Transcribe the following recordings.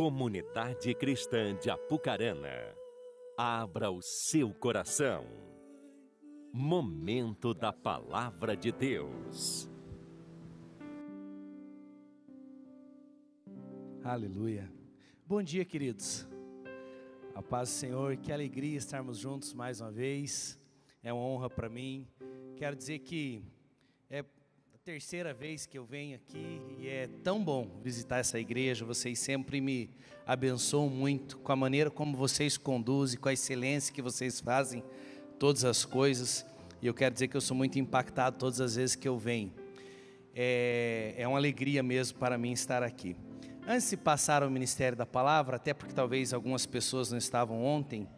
Comunidade Cristã de Apucarana, abra o seu coração. Momento da Palavra de Deus. Aleluia. Bom dia, queridos. A paz do Senhor, que alegria estarmos juntos mais uma vez. É uma honra para mim. Quero dizer que é terceira vez que eu venho aqui e é tão bom visitar essa igreja. Vocês sempre me abençoam muito com a maneira como vocês conduzem, com a excelência que vocês fazem todas as coisas. E eu quero dizer que eu sou muito impactado todas as vezes que eu venho. É, é uma alegria mesmo para mim estar aqui. Antes de passar ao Ministério da Palavra, até porque talvez algumas pessoas não estavam ontem,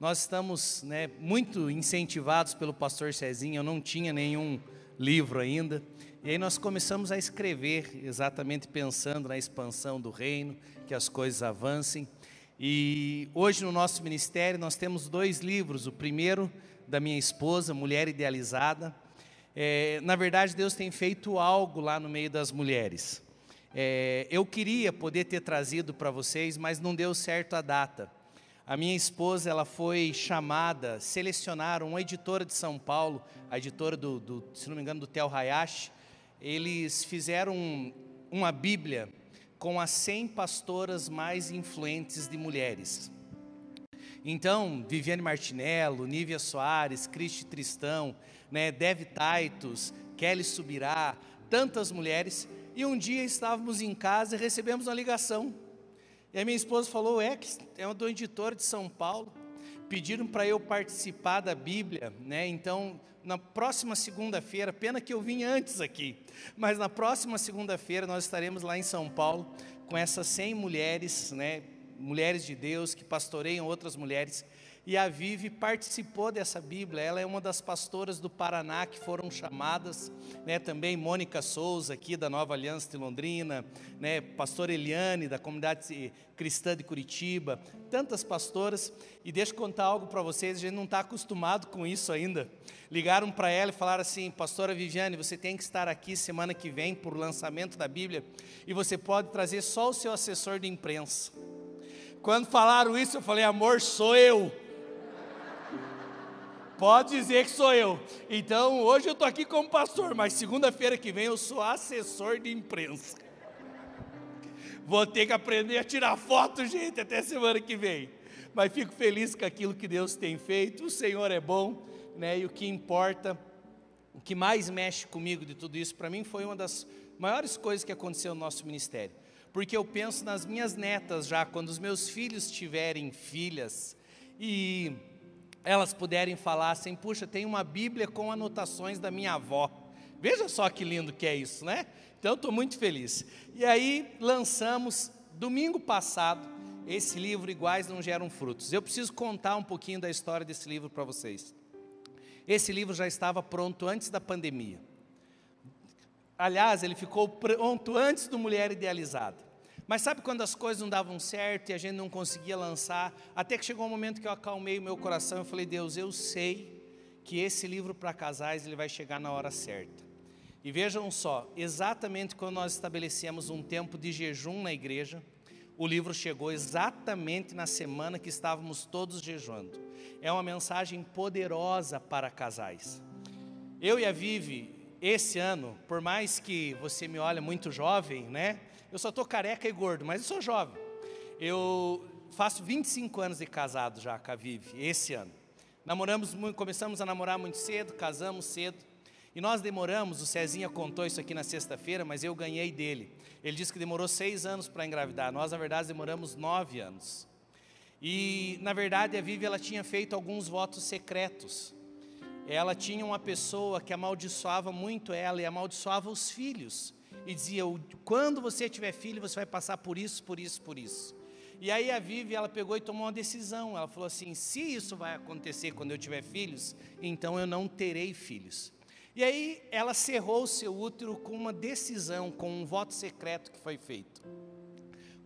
nós estamos né, muito incentivados pelo pastor Cezinho. Eu não tinha nenhum livro ainda. E aí nós começamos a escrever, exatamente pensando na expansão do reino, que as coisas avancem. E hoje no nosso ministério nós temos dois livros. O primeiro da minha esposa, Mulher Idealizada. É, na verdade, Deus tem feito algo lá no meio das mulheres. É, eu queria poder ter trazido para vocês, mas não deu certo a data. A minha esposa, ela foi chamada, selecionaram uma editora de São Paulo, a editora do, do se não me engano, do Tel Hayashi. Eles fizeram uma Bíblia com as 100 pastoras mais influentes de mulheres. Então, Viviane Martinello, Nívia Soares, Cristi Tristão, né, Dev Taitos, Kelly Subirá, tantas mulheres. E um dia estávamos em casa e recebemos uma ligação e a minha esposa falou: é, é um do editor de São Paulo. Pediram para eu participar da Bíblia, né? Então, na próxima segunda-feira, pena que eu vim antes aqui, mas na próxima segunda-feira nós estaremos lá em São Paulo com essas 100 mulheres, né? Mulheres de Deus que pastoreiam outras mulheres e a Vive participou dessa Bíblia. Ela é uma das pastoras do Paraná que foram chamadas, né? Também Mônica Souza aqui da Nova Aliança de Londrina, né? Pastor Eliane da comunidade cristã de Curitiba, tantas pastoras. E deixa eu contar algo para vocês. A gente não está acostumado com isso ainda. Ligaram para ela e falaram assim: Pastora Viviane, você tem que estar aqui semana que vem por lançamento da Bíblia e você pode trazer só o seu assessor de imprensa. Quando falaram isso, eu falei: Amor, sou eu. Pode dizer que sou eu. Então, hoje eu estou aqui como pastor, mas segunda-feira que vem eu sou assessor de imprensa. Vou ter que aprender a tirar foto, gente, até semana que vem. Mas fico feliz com aquilo que Deus tem feito. O Senhor é bom, né? E o que importa, o que mais mexe comigo de tudo isso, para mim foi uma das maiores coisas que aconteceu no nosso ministério. Porque eu penso nas minhas netas já, quando os meus filhos tiverem filhas, e elas puderem falar assim: puxa, tem uma Bíblia com anotações da minha avó. Veja só que lindo que é isso, né? Então estou muito feliz. E aí lançamos domingo passado esse livro Iguais Não Geram Frutos. Eu preciso contar um pouquinho da história desse livro para vocês. Esse livro já estava pronto antes da pandemia. Aliás, ele ficou pronto antes do Mulher Idealizada. Mas sabe quando as coisas não davam certo e a gente não conseguia lançar? Até que chegou um momento que eu acalmei o meu coração e falei: Deus, eu sei que esse livro para casais ele vai chegar na hora certa. E vejam só, exatamente quando nós estabelecemos um tempo de jejum na igreja, o livro chegou exatamente na semana que estávamos todos jejuando. É uma mensagem poderosa para casais. Eu e a Vivi, esse ano, por mais que você me olhe muito jovem, né? Eu só estou careca e gordo, mas eu sou jovem. Eu faço 25 anos de casado já com a Vivi, esse ano. Namoramos, começamos a namorar muito cedo, casamos cedo. E nós demoramos, o Cezinha contou isso aqui na sexta-feira, mas eu ganhei dele. Ele disse que demorou seis anos para engravidar. Nós, na verdade, demoramos nove anos. E, na verdade, a Vivi ela tinha feito alguns votos secretos. Ela tinha uma pessoa que amaldiçoava muito ela e amaldiçoava os filhos e dizia: quando você tiver filho, você vai passar por isso, por isso, por isso. E aí a Vivi, ela pegou e tomou uma decisão. Ela falou assim: se isso vai acontecer quando eu tiver filhos, então eu não terei filhos. E aí ela cerrou o seu útero com uma decisão, com um voto secreto que foi feito.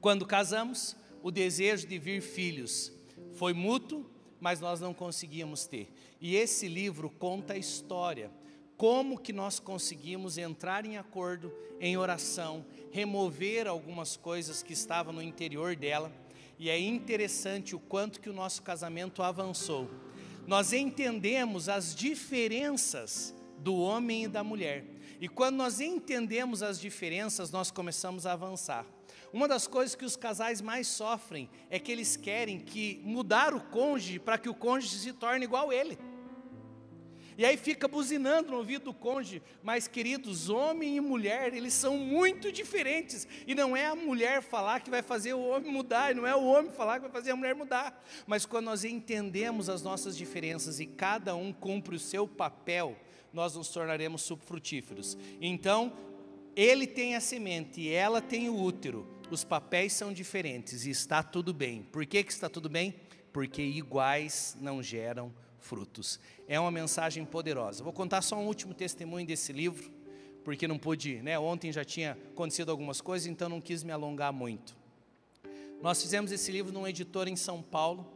Quando casamos, o desejo de vir filhos foi mútuo, mas nós não conseguíamos ter. E esse livro conta a história como que nós conseguimos entrar em acordo, em oração, remover algumas coisas que estavam no interior dela. E é interessante o quanto que o nosso casamento avançou. Nós entendemos as diferenças do homem e da mulher. E quando nós entendemos as diferenças, nós começamos a avançar. Uma das coisas que os casais mais sofrem é que eles querem que mudar o cônjuge para que o cônjuge se torne igual a ele. E aí fica buzinando no ouvido do cônjuge, mas queridos, homem e mulher, eles são muito diferentes. E não é a mulher falar que vai fazer o homem mudar, e não é o homem falar que vai fazer a mulher mudar. Mas quando nós entendemos as nossas diferenças e cada um cumpre o seu papel, nós nos tornaremos subfrutíferos. Então, ele tem a semente e ela tem o útero. Os papéis são diferentes e está tudo bem. Por que, que está tudo bem? Porque iguais não geram frutos. É uma mensagem poderosa. Vou contar só um último testemunho desse livro, porque não pude, né? Ontem já tinha acontecido algumas coisas, então não quis me alongar muito. Nós fizemos esse livro num editor em São Paulo.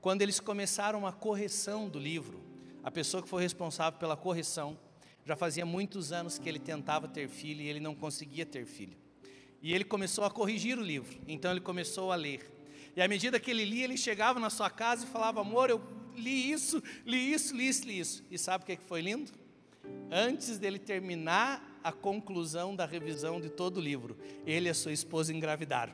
Quando eles começaram a correção do livro, a pessoa que foi responsável pela correção, já fazia muitos anos que ele tentava ter filho e ele não conseguia ter filho. E ele começou a corrigir o livro, então ele começou a ler. E à medida que ele lia, ele chegava na sua casa e falava: Amor, eu li isso, li isso, li isso, li isso. E sabe o que foi lindo? Antes dele terminar a conclusão da revisão de todo o livro, ele e a sua esposa engravidaram.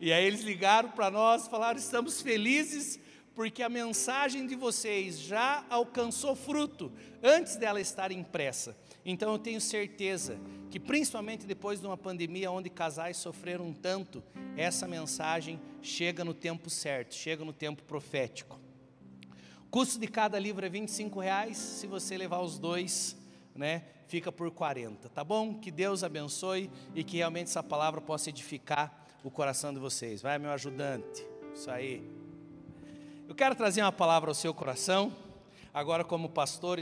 E aí eles ligaram para nós falaram: Estamos felizes porque a mensagem de vocês já alcançou fruto antes dela estar impressa. Então eu tenho certeza que, principalmente depois de uma pandemia onde casais sofreram tanto, essa mensagem chega no tempo certo, chega no tempo profético. Custo de cada livro é 25 reais. Se você levar os dois, né, fica por 40, tá bom? Que Deus abençoe e que realmente essa palavra possa edificar o coração de vocês. Vai, meu ajudante. Isso aí. Eu quero trazer uma palavra ao seu coração, agora como pastor.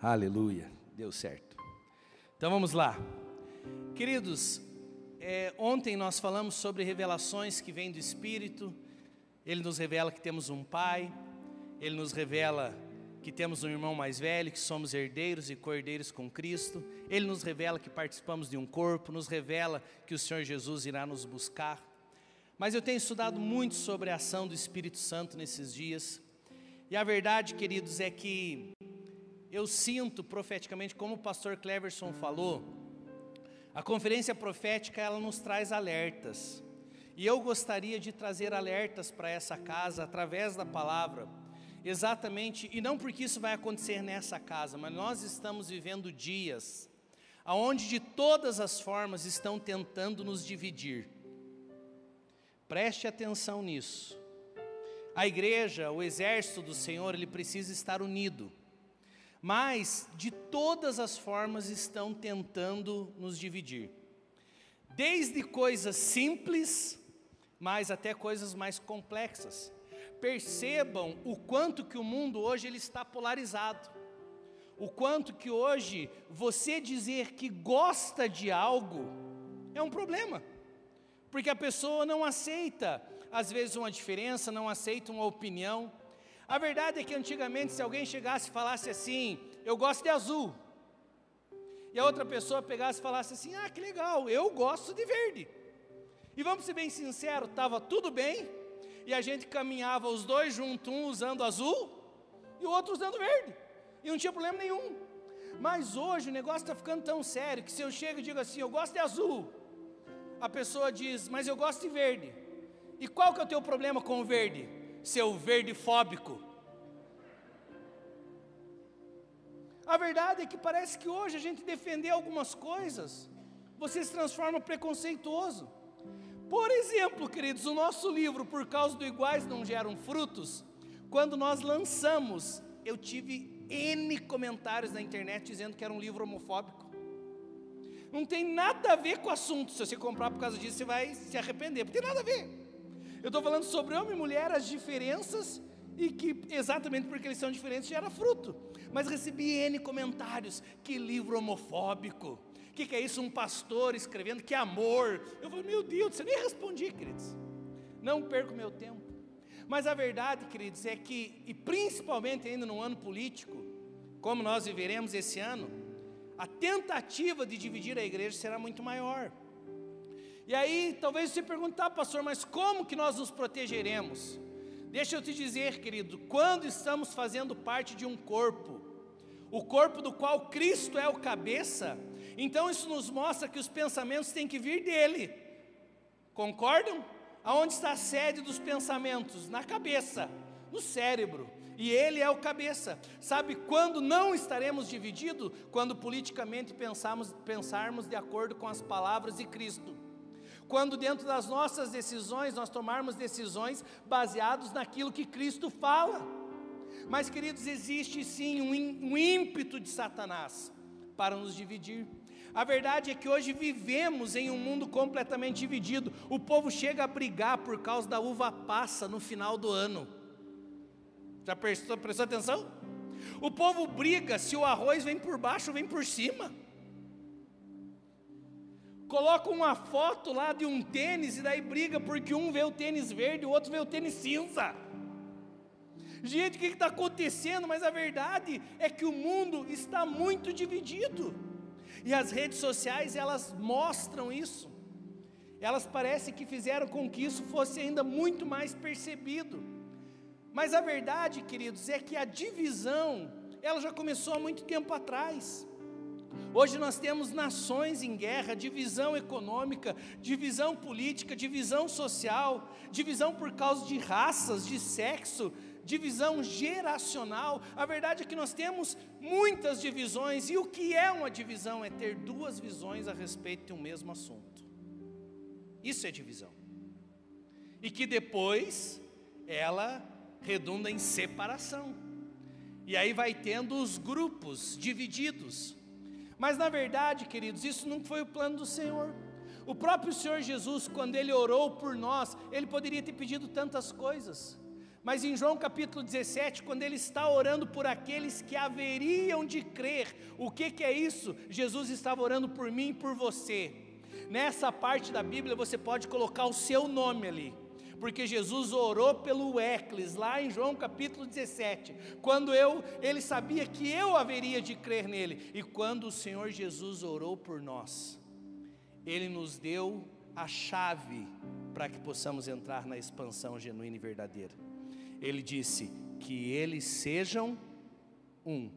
Aleluia, deu certo. Então vamos lá. Queridos, é, ontem nós falamos sobre revelações que vêm do Espírito. Ele nos revela que temos um Pai, ele nos revela que temos um irmão mais velho, que somos herdeiros e cordeiros com Cristo. Ele nos revela que participamos de um corpo, nos revela que o Senhor Jesus irá nos buscar. Mas eu tenho estudado muito sobre a ação do Espírito Santo nesses dias. E a verdade, queridos, é que eu sinto profeticamente, como o pastor Cleverson falou, a conferência profética ela nos traz alertas. E eu gostaria de trazer alertas para essa casa através da palavra. Exatamente, e não porque isso vai acontecer nessa casa, mas nós estamos vivendo dias aonde de todas as formas estão tentando nos dividir. Preste atenção nisso. A igreja, o exército do Senhor, ele precisa estar unido mas de todas as formas estão tentando nos dividir. Desde coisas simples, mas até coisas mais complexas. Percebam o quanto que o mundo hoje ele está polarizado. O quanto que hoje você dizer que gosta de algo é um problema. Porque a pessoa não aceita, às vezes, uma diferença, não aceita uma opinião, a verdade é que antigamente, se alguém chegasse e falasse assim, eu gosto de azul, e a outra pessoa pegasse e falasse assim, ah, que legal, eu gosto de verde. E vamos ser bem sinceros, estava tudo bem, e a gente caminhava os dois juntos, um usando azul e o outro usando verde, e não tinha problema nenhum. Mas hoje o negócio está ficando tão sério que se eu chego e digo assim, eu gosto de azul, a pessoa diz, mas eu gosto de verde. E qual que é o teu problema com o verde? Seu verde fóbico. A verdade é que parece que hoje a gente defender algumas coisas, você se transforma preconceituoso. Por exemplo, queridos, o nosso livro, por causa do iguais não geram frutos, quando nós lançamos, eu tive N comentários na internet dizendo que era um livro homofóbico. Não tem nada a ver com o assunto. Se você comprar por causa disso, você vai se arrepender. Não tem nada a ver. Eu estou falando sobre homem e mulher, as diferenças e que exatamente porque eles são diferentes gera fruto. Mas recebi N comentários, que livro homofóbico, o que, que é isso, um pastor escrevendo, que amor. Eu falei, meu Deus, você nem respondi, queridos. Não perco meu tempo. Mas a verdade, queridos, é que, e principalmente ainda no ano político, como nós viveremos esse ano, a tentativa de dividir a igreja será muito maior. E aí, talvez você perguntar, pastor, mas como que nós nos protegeremos? Deixa eu te dizer, querido, quando estamos fazendo parte de um corpo, o corpo do qual Cristo é o cabeça, então isso nos mostra que os pensamentos têm que vir dele. Concordam? Aonde está a sede dos pensamentos? Na cabeça, no cérebro. E ele é o cabeça. Sabe quando não estaremos divididos? Quando politicamente pensarmos, pensarmos de acordo com as palavras de Cristo. Quando dentro das nossas decisões nós tomarmos decisões baseados naquilo que Cristo fala. Mas, queridos, existe sim um, ímpeto de Satanás para nos dividir. A verdade é que hoje vivemos em um mundo completamente dividido. O povo chega a brigar por causa da uva passa no final do ano. Já prestou, prestou atenção? O povo briga se o arroz vem por baixo ou vem por cima. Coloca uma foto lá de um tênis e daí briga porque um vê o tênis verde e o outro vê o tênis cinza. Gente, o que está acontecendo? Mas a verdade é que o mundo está muito dividido. E as redes sociais, elas mostram isso. Elas parecem que fizeram com que isso fosse ainda muito mais percebido. Mas a verdade, queridos, é que a divisão, ela já começou há muito tempo atrás. Hoje nós temos nações em guerra, divisão econômica, divisão política, divisão social, divisão por causa de raças, de sexo, divisão geracional. A verdade é que nós temos muitas divisões, e o que é uma divisão? É ter duas visões a respeito de um mesmo assunto. Isso é divisão. E que depois ela redunda em separação. E aí vai tendo os grupos divididos. Mas na verdade, queridos, isso não foi o plano do Senhor. O próprio Senhor Jesus, quando ele orou por nós, ele poderia ter pedido tantas coisas. Mas em João capítulo 17, quando ele está orando por aqueles que haveriam de crer, o que, que é isso? Jesus estava orando por mim e por você. Nessa parte da Bíblia você pode colocar o seu nome ali porque Jesus orou pelo Ecles, lá em João capítulo 17, quando eu, ele sabia que eu haveria de crer nele, e quando o Senhor Jesus orou por nós, ele nos deu a chave para que possamos entrar na expansão genuína e verdadeira. Ele disse que eles sejam um.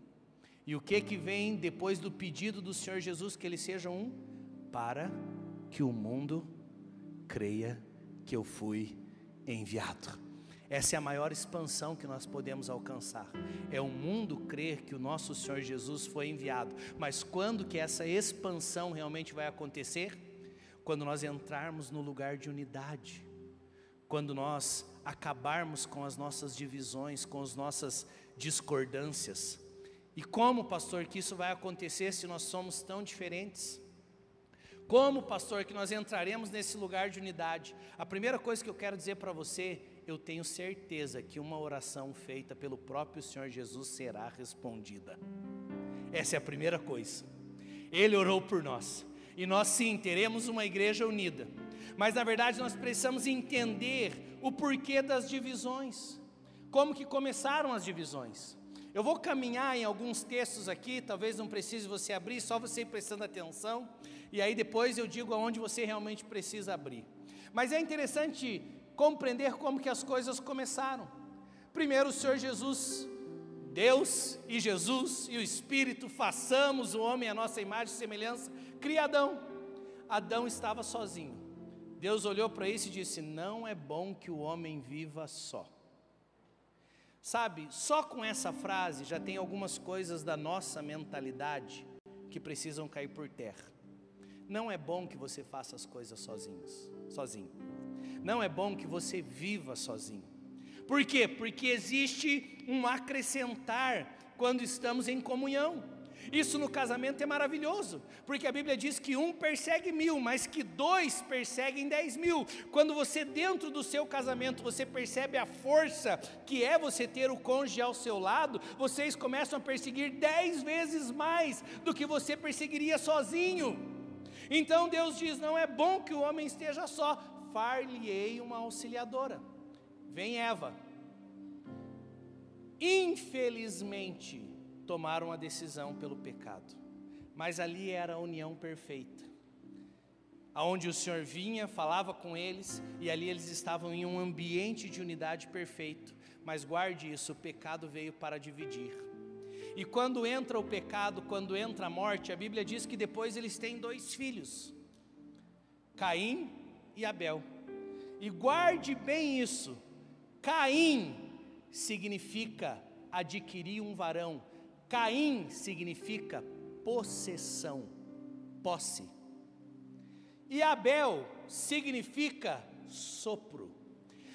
E o que que vem depois do pedido do Senhor Jesus que eles sejam um? Para que o mundo creia que eu fui enviado. Essa é a maior expansão que nós podemos alcançar. É o mundo crer que o nosso Senhor Jesus foi enviado. Mas quando que essa expansão realmente vai acontecer? Quando nós entrarmos no lugar de unidade. Quando nós acabarmos com as nossas divisões, com as nossas discordâncias. E como, pastor, que isso vai acontecer se nós somos tão diferentes? Como, pastor, que nós entraremos nesse lugar de unidade? A primeira coisa que eu quero dizer para você, eu tenho certeza que uma oração feita pelo próprio Senhor Jesus será respondida. Essa é a primeira coisa. Ele orou por nós. E nós sim teremos uma igreja unida. Mas na verdade nós precisamos entender o porquê das divisões. Como que começaram as divisões? Eu vou caminhar em alguns textos aqui, talvez não precise você abrir, só você prestando atenção e aí depois eu digo aonde você realmente precisa abrir. Mas é interessante compreender como que as coisas começaram. Primeiro o Senhor Jesus, Deus e Jesus e o Espírito, façamos o homem a nossa imagem e semelhança, cria Adão. Adão estava sozinho. Deus olhou para isso e disse: Não é bom que o homem viva só. Sabe, só com essa frase já tem algumas coisas da nossa mentalidade que precisam cair por terra. Não é bom que você faça as coisas sozinhos, sozinho. Não é bom que você viva sozinho. Por quê? Porque existe um acrescentar quando estamos em comunhão. Isso no casamento é maravilhoso, porque a Bíblia diz que um persegue mil, mas que dois perseguem dez mil. Quando você, dentro do seu casamento, você percebe a força que é você ter o cônjuge ao seu lado, vocês começam a perseguir dez vezes mais do que você perseguiria sozinho. Então Deus diz: não é bom que o homem esteja só, far-lhe-ei uma auxiliadora. Vem Eva. Infelizmente, tomaram a decisão pelo pecado. Mas ali era a união perfeita. Aonde o Senhor vinha, falava com eles, e ali eles estavam em um ambiente de unidade perfeito. Mas guarde isso, o pecado veio para dividir. E quando entra o pecado, quando entra a morte, a Bíblia diz que depois eles têm dois filhos, Caim e Abel. E guarde bem isso: Caim significa adquirir um varão, Caim significa possessão, posse. E Abel significa sopro.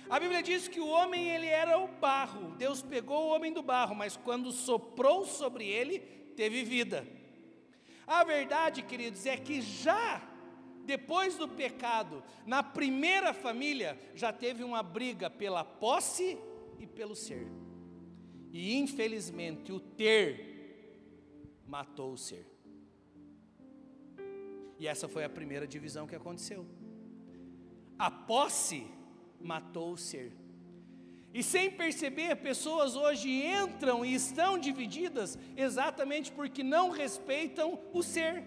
A Bíblia diz que o homem ele era o barro. Deus pegou o homem do barro, mas quando soprou sobre ele, teve vida. A verdade, queridos, é que já depois do pecado, na primeira família, já teve uma briga pela posse e pelo ser. E infelizmente o ter matou o ser. E essa foi a primeira divisão que aconteceu. A posse matou o ser. E sem perceber, pessoas hoje entram e estão divididas exatamente porque não respeitam o ser.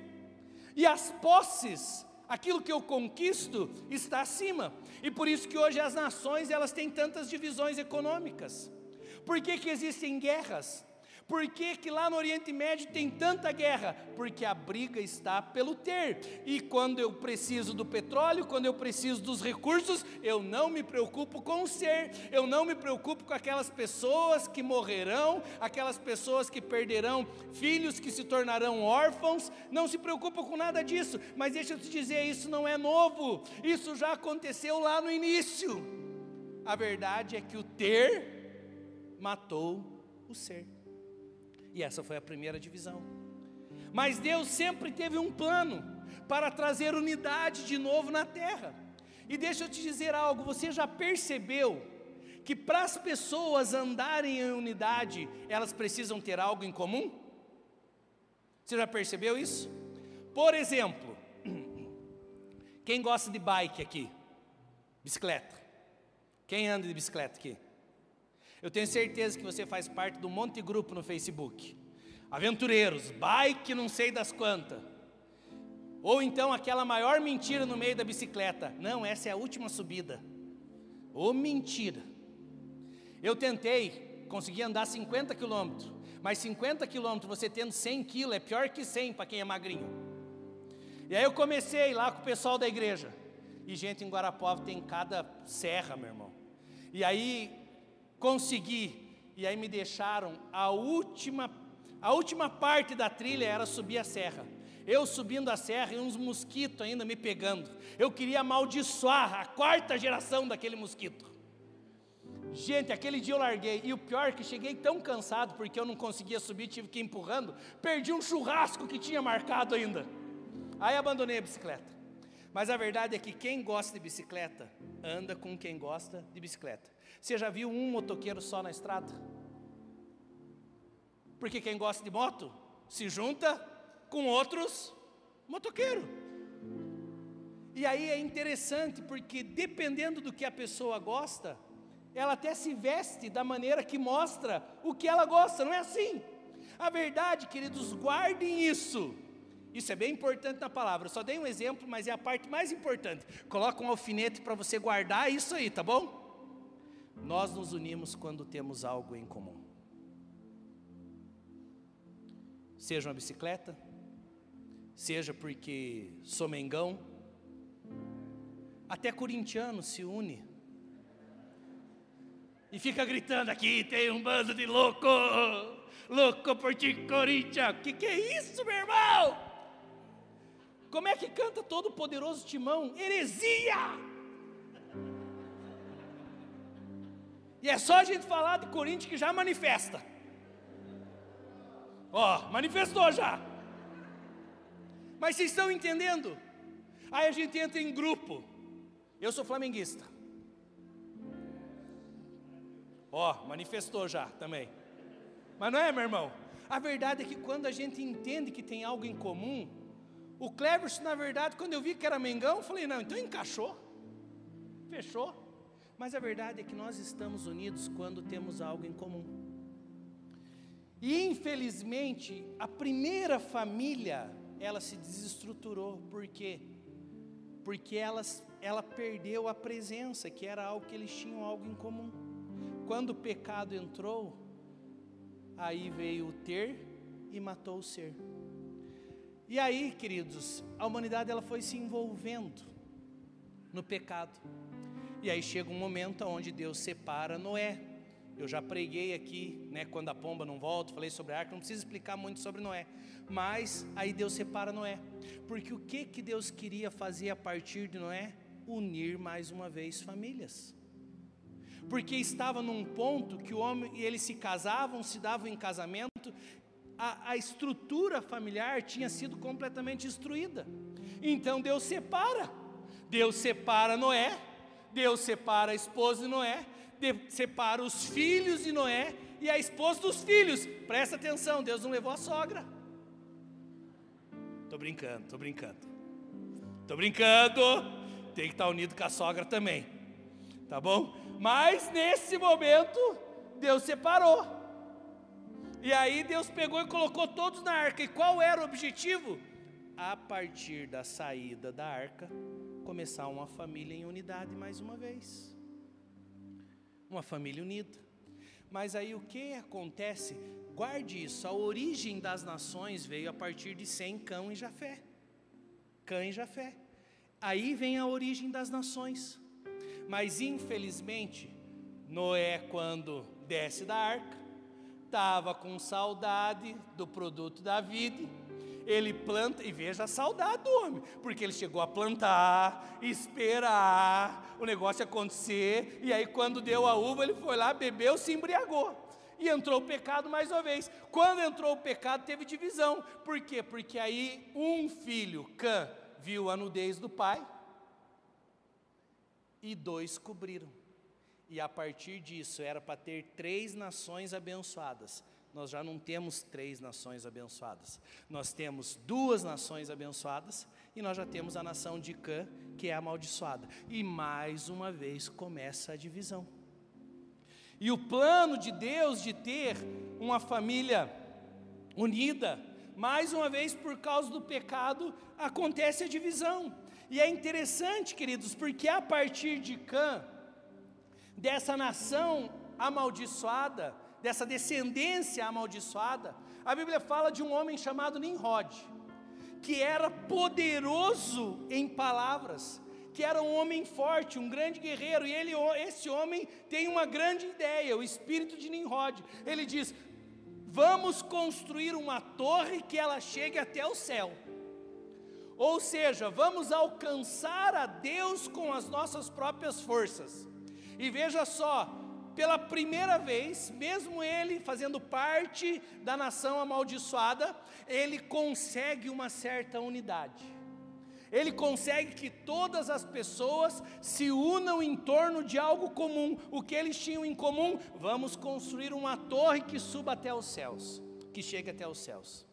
E as posses, aquilo que eu conquisto, está acima. E por isso que hoje as nações elas têm tantas divisões econômicas. Por que, que existem guerras? Por que, que lá no Oriente Médio tem tanta guerra? Porque a briga está pelo ter. E quando eu preciso do petróleo, quando eu preciso dos recursos, eu não me preocupo com o ser, eu não me preocupo com aquelas pessoas que morrerão, aquelas pessoas que perderão filhos, que se tornarão órfãos, não se preocupa com nada disso. Mas deixa eu te dizer, isso não é novo, isso já aconteceu lá no início. A verdade é que o ter matou o ser. E essa foi a primeira divisão. Mas Deus sempre teve um plano para trazer unidade de novo na terra. E deixa eu te dizer algo: você já percebeu que para as pessoas andarem em unidade, elas precisam ter algo em comum? Você já percebeu isso? Por exemplo, quem gosta de bike aqui? Bicicleta. Quem anda de bicicleta aqui? Eu tenho certeza que você faz parte do monte grupo no Facebook. Aventureiros, bike não sei das quantas. Ou então aquela maior mentira no meio da bicicleta. Não, essa é a última subida. Ô mentira. Eu tentei, consegui andar 50 quilômetros. Mas 50 quilômetros, você tendo 100 quilos, é pior que 100 para quem é magrinho. E aí eu comecei lá com o pessoal da igreja. E gente em Guarapuava tem cada serra, meu irmão. E aí consegui. E aí me deixaram a última a última parte da trilha era subir a serra. Eu subindo a serra e uns mosquitos ainda me pegando. Eu queria amaldiçoar a quarta geração daquele mosquito. Gente, aquele dia eu larguei. E o pior é que cheguei tão cansado porque eu não conseguia subir, tive que ir empurrando. Perdi um churrasco que tinha marcado ainda. Aí abandonei a bicicleta. Mas a verdade é que quem gosta de bicicleta anda com quem gosta de bicicleta. Você já viu um motoqueiro só na estrada? Porque quem gosta de moto se junta com outros motoqueiros. E aí é interessante porque dependendo do que a pessoa gosta, ela até se veste da maneira que mostra o que ela gosta, não é assim? A verdade, queridos, guardem isso. Isso é bem importante na palavra. Eu só dei um exemplo, mas é a parte mais importante. Coloca um alfinete para você guardar isso aí, tá bom? Nós nos unimos quando temos algo em comum. Seja uma bicicleta, seja porque sou mengão, até corintiano se une e fica gritando aqui: tem um bando de louco, louco por ti, Corinthians. Que que é isso, meu irmão? Como é que canta todo o poderoso Timão? Heresia! E é só a gente falar de Corinthians que já manifesta. Ó, manifestou já. Mas vocês estão entendendo? Aí a gente entra em grupo. Eu sou flamenguista. Ó, manifestou já também. Mas não é, meu irmão? A verdade é que quando a gente entende que tem algo em comum, o Cleverson, na verdade, quando eu vi que era Mengão, eu falei, não, então encaixou. Fechou. Mas a verdade é que nós estamos unidos quando temos algo em comum. E infelizmente, a primeira família, ela se desestruturou. Por quê? Porque elas, ela perdeu a presença, que era algo que eles tinham algo em comum. Quando o pecado entrou, aí veio o ter e matou o ser. E aí, queridos, a humanidade ela foi se envolvendo no pecado. E aí chega um momento onde Deus separa Noé. Eu já preguei aqui, né, quando a pomba não volta, falei sobre a arca, não preciso explicar muito sobre Noé. Mas aí Deus separa Noé. Porque o que que Deus queria fazer a partir de Noé? Unir mais uma vez famílias. Porque estava num ponto que o homem e eles se casavam, se davam em casamento, a, a estrutura familiar tinha sido completamente destruída. Então Deus separa. Deus separa Noé, Deus separa a esposa de Noé, separa os filhos de Noé e a esposa dos filhos. Presta atenção, Deus não levou a sogra. Tô brincando, tô brincando. Tô brincando. Tem que estar unido com a sogra também. Tá bom? Mas nesse momento, Deus separou. E aí Deus pegou e colocou todos na arca. E qual era o objetivo? A partir da saída da arca, começar uma família em unidade mais uma vez. Uma família unida. Mas aí o que acontece? Guarde isso, a origem das nações veio a partir de Sem, Cão e Jafé. Cã e Jafé. Aí vem a origem das nações. Mas infelizmente, Noé, quando desce da arca, estava com saudade do produto da vida ele planta, e veja a saudade do homem, porque ele chegou a plantar, esperar o negócio acontecer, e aí quando deu a uva, ele foi lá, bebeu, se embriagou. E entrou o pecado mais uma vez. Quando entrou o pecado, teve divisão. Por quê? Porque aí um filho, Cã, viu a nudez do pai, e dois cobriram. E a partir disso era para ter três nações abençoadas nós já não temos três nações abençoadas. Nós temos duas nações abençoadas e nós já temos a nação de Cã, que é amaldiçoada. E mais uma vez começa a divisão. E o plano de Deus de ter uma família unida, mais uma vez por causa do pecado, acontece a divisão. E é interessante, queridos, porque a partir de Cã, dessa nação amaldiçoada, dessa descendência amaldiçoada, a Bíblia fala de um homem chamado Nimrod, que era poderoso em palavras, que era um homem forte, um grande guerreiro, e ele, esse homem tem uma grande ideia, o espírito de Nimrod. Ele diz: Vamos construir uma torre que ela chegue até o céu. Ou seja, vamos alcançar a Deus com as nossas próprias forças. E veja só, pela primeira vez, mesmo ele fazendo parte da nação amaldiçoada, ele consegue uma certa unidade. Ele consegue que todas as pessoas se unam em torno de algo comum. O que eles tinham em comum? Vamos construir uma torre que suba até os céus, que chegue até os céus.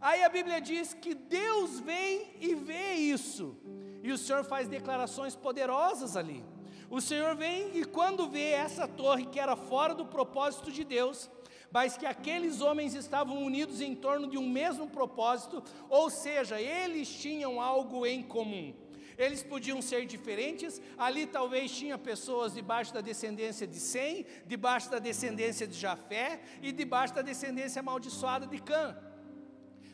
Aí a Bíblia diz que Deus vem e vê isso, e o Senhor faz declarações poderosas ali. O Senhor vem e quando vê essa torre que era fora do propósito de Deus, mas que aqueles homens estavam unidos em torno de um mesmo propósito, ou seja, eles tinham algo em comum. Eles podiam ser diferentes, ali talvez tinha pessoas debaixo da descendência de Sem, debaixo da descendência de Jafé e debaixo da descendência amaldiçoada de Cã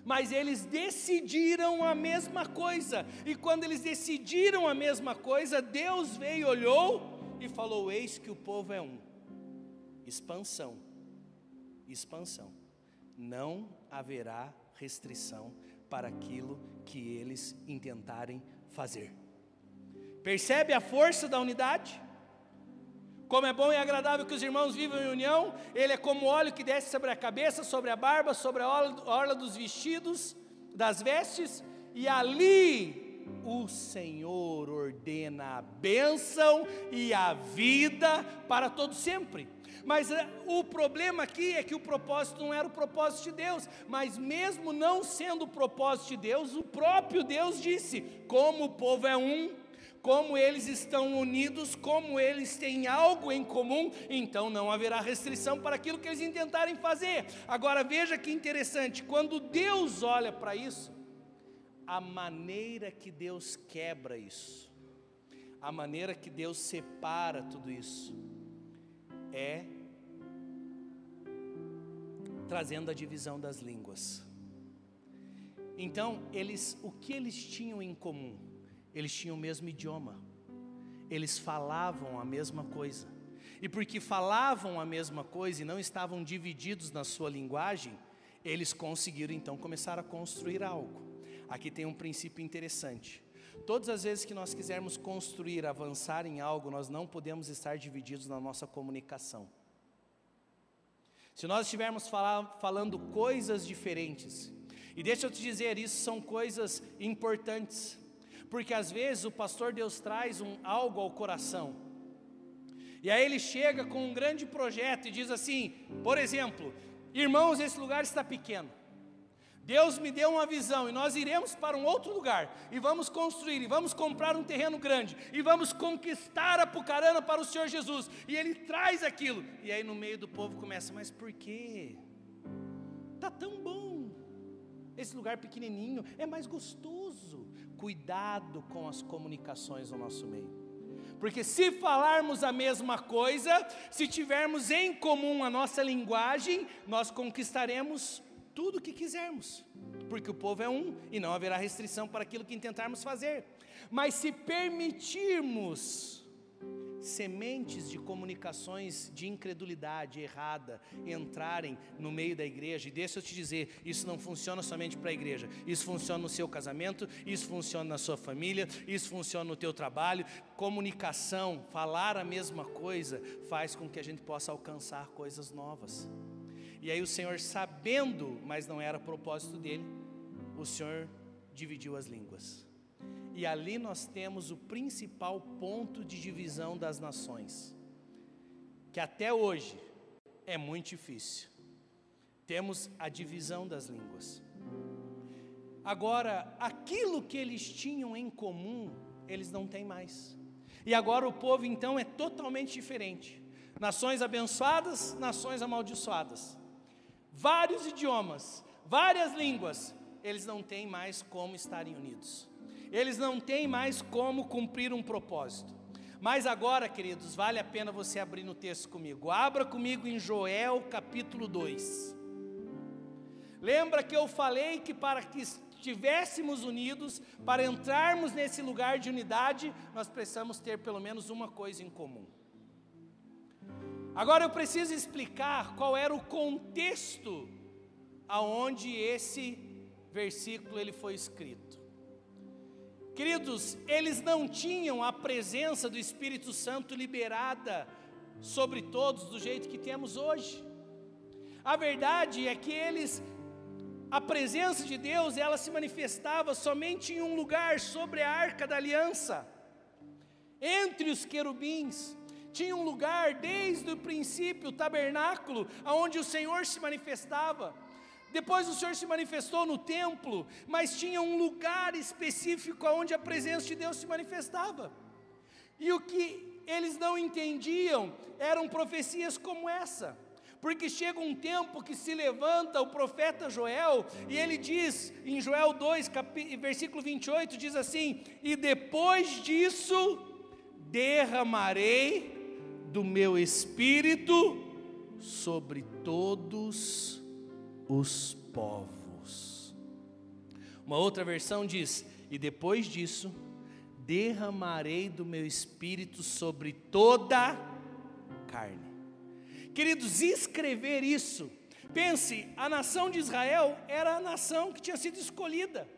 mas eles decidiram a mesma coisa. E quando eles decidiram a mesma coisa, Deus veio, olhou e falou: Eis que o povo é um. Expansão. Expansão. Não haverá restrição para aquilo que eles intentarem fazer. Percebe a força da unidade? Como é bom e agradável que os irmãos vivam em união, ele é como óleo que desce sobre a cabeça, sobre a barba, sobre a orla dos vestidos, das vestes, e ali o Senhor ordena a bênção e a vida para todo sempre. Mas eh, o problema aqui é que o propósito não era o propósito de Deus, mas mesmo não sendo o propósito de Deus, o próprio Deus disse: como o povo é um, como eles estão unidos, como eles têm algo em comum, então não haverá restrição para aquilo que eles intentarem fazer. Agora veja que interessante, quando Deus olha para isso, a maneira que Deus quebra isso, a maneira que Deus separa tudo isso, é trazendo a divisão das línguas. Então, eles, o que eles tinham em comum? Eles tinham o mesmo idioma. Eles falavam a mesma coisa. E porque falavam a mesma coisa e não estavam divididos na sua linguagem, eles conseguiram então começar a construir algo. Aqui tem um princípio interessante. Todas as vezes que nós quisermos construir, avançar em algo, nós não podemos estar divididos na nossa comunicação. Se nós estivermos falar, falando coisas diferentes, e deixa eu te dizer, isso são coisas importantes, porque às vezes o pastor Deus traz um, algo ao coração, e aí ele chega com um grande projeto e diz assim, por exemplo, irmãos, esse lugar está pequeno, Deus me deu uma visão e nós iremos para um outro lugar e vamos construir e vamos comprar um terreno grande e vamos conquistar a Pucarana para o Senhor Jesus. E ele traz aquilo. E aí no meio do povo começa, mas por quê? Tá tão bom. Esse lugar pequenininho é mais gostoso. Cuidado com as comunicações no nosso meio. Porque se falarmos a mesma coisa, se tivermos em comum a nossa linguagem, nós conquistaremos tudo o que quisermos, porque o povo é um e não haverá restrição para aquilo que intentarmos fazer. Mas se permitirmos sementes de comunicações de incredulidade errada entrarem no meio da igreja, e deixa eu te dizer, isso não funciona somente para a igreja, isso funciona no seu casamento, isso funciona na sua família, isso funciona no teu trabalho. Comunicação, falar a mesma coisa, faz com que a gente possa alcançar coisas novas. E aí o Senhor, sabendo, mas não era propósito dele, o Senhor dividiu as línguas. E ali nós temos o principal ponto de divisão das nações, que até hoje é muito difícil. Temos a divisão das línguas. Agora, aquilo que eles tinham em comum, eles não têm mais. E agora o povo então é totalmente diferente. Nações abençoadas, nações amaldiçoadas vários idiomas, várias línguas, eles não têm mais como estarem unidos. Eles não têm mais como cumprir um propósito. Mas agora, queridos, vale a pena você abrir no texto comigo. Abra comigo em Joel capítulo 2. Lembra que eu falei que para que estivéssemos unidos, para entrarmos nesse lugar de unidade, nós precisamos ter pelo menos uma coisa em comum. Agora eu preciso explicar qual era o contexto aonde esse versículo ele foi escrito. Queridos, eles não tinham a presença do Espírito Santo liberada sobre todos do jeito que temos hoje. A verdade é que eles a presença de Deus, ela se manifestava somente em um lugar sobre a arca da aliança, entre os querubins tinha um lugar desde o princípio, o tabernáculo, aonde o Senhor se manifestava. Depois o Senhor se manifestou no templo, mas tinha um lugar específico onde a presença de Deus se manifestava. E o que eles não entendiam eram profecias como essa. Porque chega um tempo que se levanta o profeta Joel, e ele diz, em Joel 2, versículo 28, diz assim: E depois disso derramarei do meu espírito sobre todos os povos. Uma outra versão diz: E depois disso, derramarei do meu espírito sobre toda carne. Queridos, escrever isso, pense, a nação de Israel era a nação que tinha sido escolhida.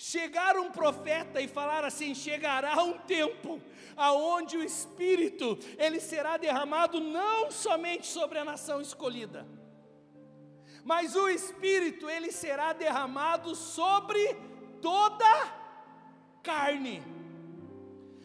chegar um profeta e falar assim: chegará um tempo aonde o Espírito ele será derramado não somente sobre a nação escolhida, mas o Espírito ele será derramado sobre toda carne.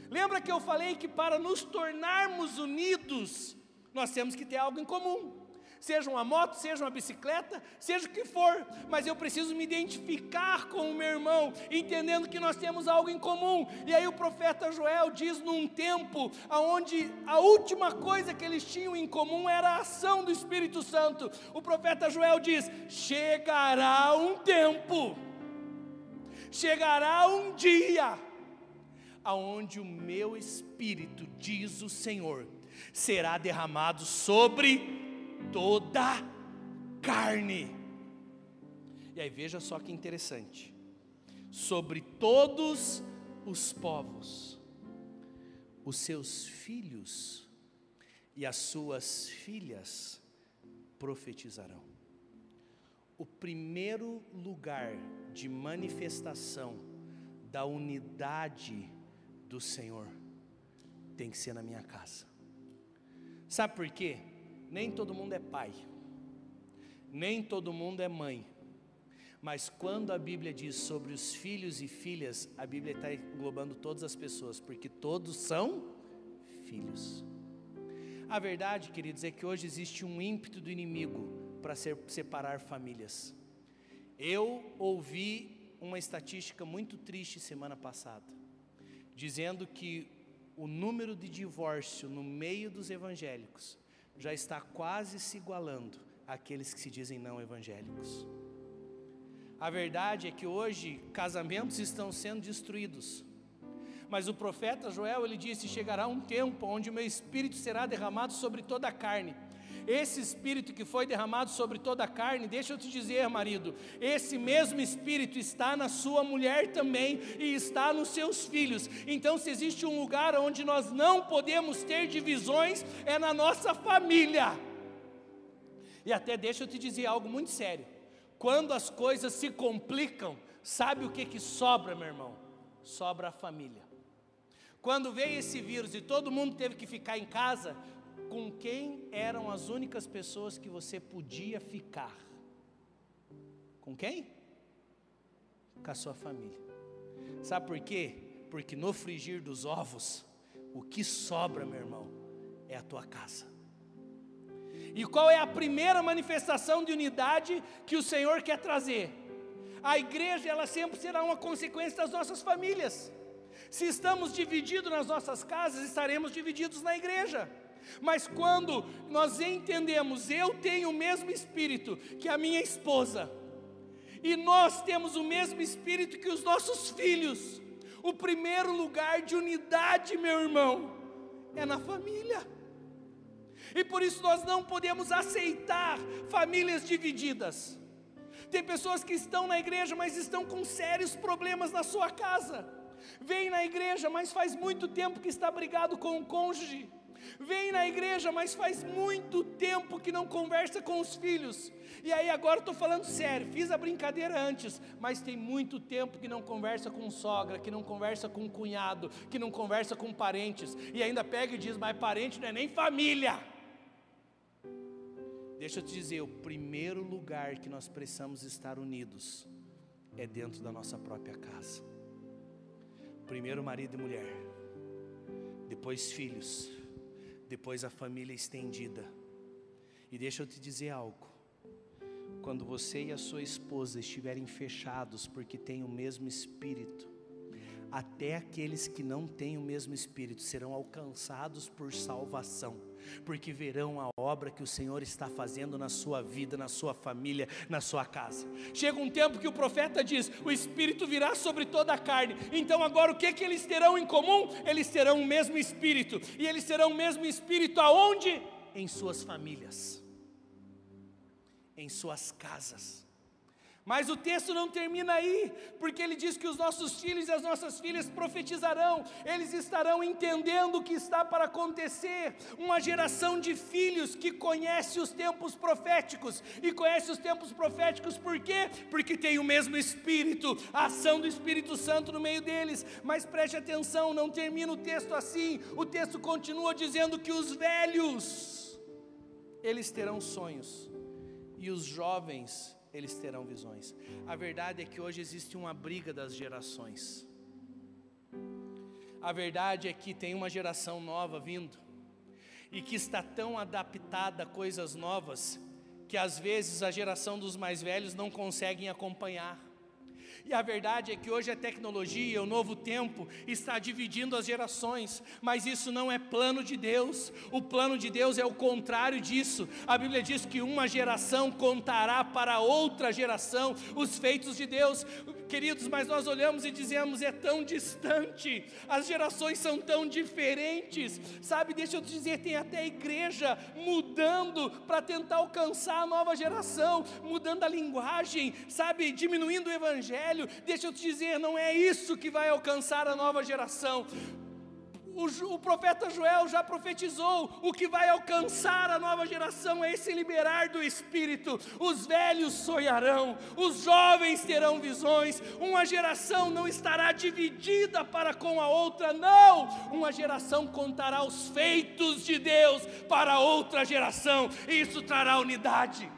Lembra que eu falei que para nos tornarmos unidos, nós temos que ter algo em comum seja uma moto, seja uma bicicleta, seja o que for, mas eu preciso me identificar com o meu irmão, entendendo que nós temos algo em comum. E aí o profeta Joel diz num tempo onde a última coisa que eles tinham em comum era a ação do Espírito Santo. O profeta Joel diz: chegará um tempo, chegará um dia aonde o meu espírito, diz o Senhor, será derramado sobre toda carne. E aí veja só que interessante. Sobre todos os povos, os seus filhos e as suas filhas profetizarão. O primeiro lugar de manifestação da unidade do Senhor tem que ser na minha casa. Sabe por quê? Nem todo mundo é pai, nem todo mundo é mãe, mas quando a Bíblia diz sobre os filhos e filhas, a Bíblia está englobando todas as pessoas, porque todos são filhos. A verdade, queridos, é que hoje existe um ímpeto do inimigo para separar famílias. Eu ouvi uma estatística muito triste semana passada, dizendo que o número de divórcio no meio dos evangélicos já está quase se igualando àqueles que se dizem não evangélicos. A verdade é que hoje casamentos estão sendo destruídos. Mas o profeta Joel ele disse: chegará um tempo onde o meu espírito será derramado sobre toda a carne esse espírito que foi derramado sobre toda a carne, deixa eu te dizer, marido, esse mesmo espírito está na sua mulher também e está nos seus filhos. Então, se existe um lugar onde nós não podemos ter divisões, é na nossa família. E até deixa eu te dizer algo muito sério. Quando as coisas se complicam, sabe o que que sobra, meu irmão? Sobra a família. Quando veio esse vírus e todo mundo teve que ficar em casa, com quem eram as únicas pessoas que você podia ficar? Com quem? Com a sua família. Sabe por quê? Porque no frigir dos ovos, o que sobra, meu irmão, é a tua casa. E qual é a primeira manifestação de unidade que o Senhor quer trazer? A igreja, ela sempre será uma consequência das nossas famílias. Se estamos divididos nas nossas casas, estaremos divididos na igreja. Mas quando nós entendemos, eu tenho o mesmo espírito que a minha esposa, e nós temos o mesmo espírito que os nossos filhos, o primeiro lugar de unidade, meu irmão, é na família. E por isso nós não podemos aceitar famílias divididas. Tem pessoas que estão na igreja, mas estão com sérios problemas na sua casa. Vem na igreja, mas faz muito tempo que está brigado com o cônjuge Vem na igreja, mas faz muito tempo que não conversa com os filhos. E aí agora estou falando sério, fiz a brincadeira antes, mas tem muito tempo que não conversa com sogra, que não conversa com cunhado, que não conversa com parentes, e ainda pega e diz, mas parente não é nem família. Deixa eu te dizer, o primeiro lugar que nós precisamos estar unidos é dentro da nossa própria casa. Primeiro marido e mulher, depois filhos, depois a família estendida. E deixa eu te dizer algo. Quando você e a sua esposa estiverem fechados porque têm o mesmo espírito, até aqueles que não têm o mesmo espírito serão alcançados por salvação, porque verão a obra que o Senhor está fazendo na sua vida, na sua família, na sua casa. Chega um tempo que o profeta diz: o espírito virá sobre toda a carne. Então, agora o que, que eles terão em comum? Eles terão o mesmo espírito, e eles terão o mesmo espírito aonde? Em suas famílias, em suas casas. Mas o texto não termina aí, porque ele diz que os nossos filhos e as nossas filhas profetizarão, eles estarão entendendo o que está para acontecer. Uma geração de filhos que conhece os tempos proféticos, e conhece os tempos proféticos por quê? Porque tem o mesmo Espírito, a ação do Espírito Santo no meio deles. Mas preste atenção, não termina o texto assim, o texto continua dizendo que os velhos, eles terão sonhos, e os jovens, eles terão visões. A verdade é que hoje existe uma briga das gerações. A verdade é que tem uma geração nova vindo e que está tão adaptada a coisas novas que às vezes a geração dos mais velhos não conseguem acompanhar. E a verdade é que hoje a tecnologia, o novo tempo, está dividindo as gerações, mas isso não é plano de Deus. O plano de Deus é o contrário disso. A Bíblia diz que uma geração contará para outra geração os feitos de Deus. Queridos, mas nós olhamos e dizemos: é tão distante, as gerações são tão diferentes. Sabe, deixa eu te dizer, tem até igreja mudando para tentar alcançar a nova geração, mudando a linguagem, sabe, diminuindo o evangelho deixa eu te dizer, não é isso que vai alcançar a nova geração. O, o, profeta Joel já profetizou: o que vai alcançar a nova geração é esse liberar do Espírito. Os velhos sonharão, os jovens terão visões. Uma geração não estará dividida para com a outra, não. Uma geração contará os feitos de Deus para outra geração, e isso trará unidade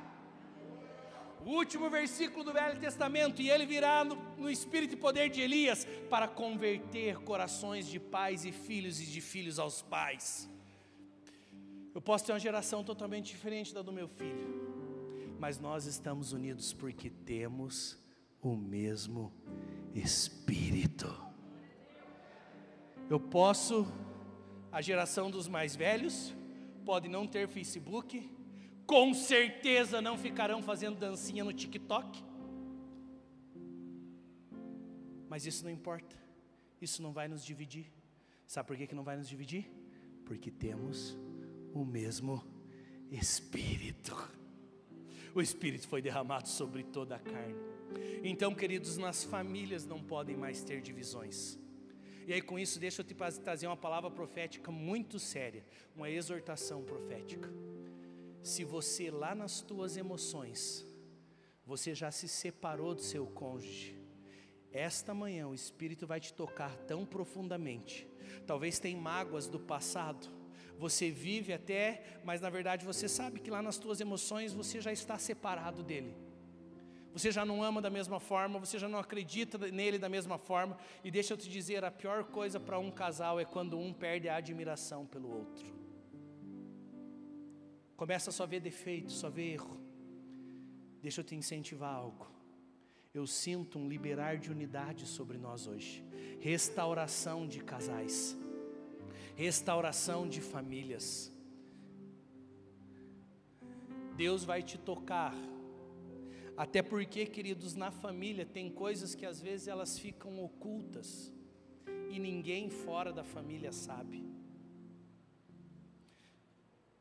o último versículo do Velho Testamento, e ele virá no, no, espírito e poder de Elias para converter corações de pais e filhos e de filhos aos pais. Eu posso ter uma geração totalmente diferente da do meu filho, mas nós estamos unidos porque temos o mesmo Espírito. Eu posso, a geração dos mais velhos, pode não ter Facebook, com certeza não ficarão fazendo dancinha no TikTok. Mas isso não importa, isso não vai nos dividir. Sabe por que, que não vai nos dividir? Porque temos o mesmo Espírito. O Espírito foi derramado sobre toda a carne. Então, queridos, nas famílias não podem mais ter divisões. E aí, com isso, deixa eu te trazer uma palavra profética muito séria, uma exortação profética se você lá nas tuas emoções, você já se separou do seu cônjuge, esta manhã o Espírito vai te tocar tão profundamente. Talvez tem mágoas do passado. Você vive até, mas na verdade você sabe que lá nas tuas emoções você já está separado dele. Você já não ama da mesma forma, você já não acredita nele da mesma forma. E deixa eu te dizer, a pior coisa para um casal é quando um perde a admiração pelo outro. Começa a só ver defeito, só ver erro. Deixa eu te incentivar algo. Eu sinto um liberar de unidade sobre nós hoje. Restauração de casais. Restauração de famílias. Deus vai te tocar. Até porque, queridos, na família tem coisas que às vezes elas ficam ocultas e ninguém fora da família sabe.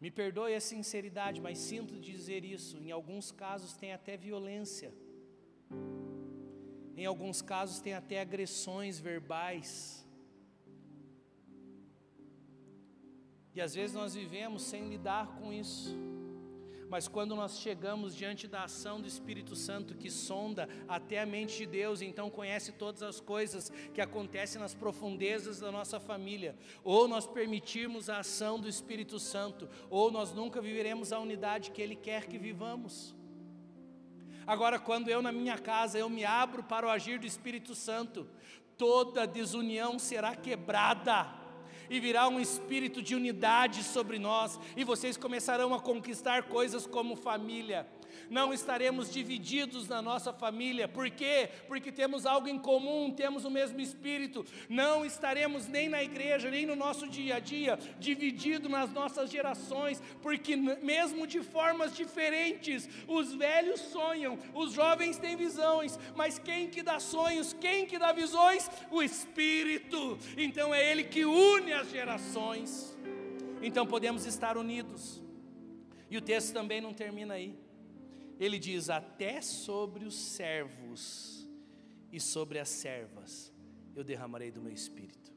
Me perdoe a sinceridade, mas sinto dizer isso. Em alguns casos tem até violência. Em alguns casos tem até agressões verbais. E às vezes nós vivemos sem lidar com isso. Mas quando nós chegamos diante da ação do Espírito Santo que sonda até a mente de Deus, então conhece todas as coisas que acontecem nas profundezas da nossa família, ou nós permitirmos a ação do Espírito Santo, ou nós nunca viveremos a unidade que Ele quer que vivamos. Agora, quando eu na minha casa eu me abro para o agir do Espírito Santo, toda desunião será quebrada e virá um espírito de unidade sobre nós, e vocês começarão a conquistar coisas como família, não estaremos divididos na nossa família. Por quê? Porque temos algo em comum, temos o mesmo espírito. Não estaremos nem na igreja, nem no nosso dia a dia divididos nas nossas gerações, porque mesmo de formas diferentes, os velhos sonham, os jovens têm visões, mas quem que dá sonhos, quem que dá visões? O espírito. Então é ele que une as gerações. Então podemos estar unidos. E o texto também não termina aí. Ele diz: Até sobre os servos e sobre as servas eu derramarei do meu espírito.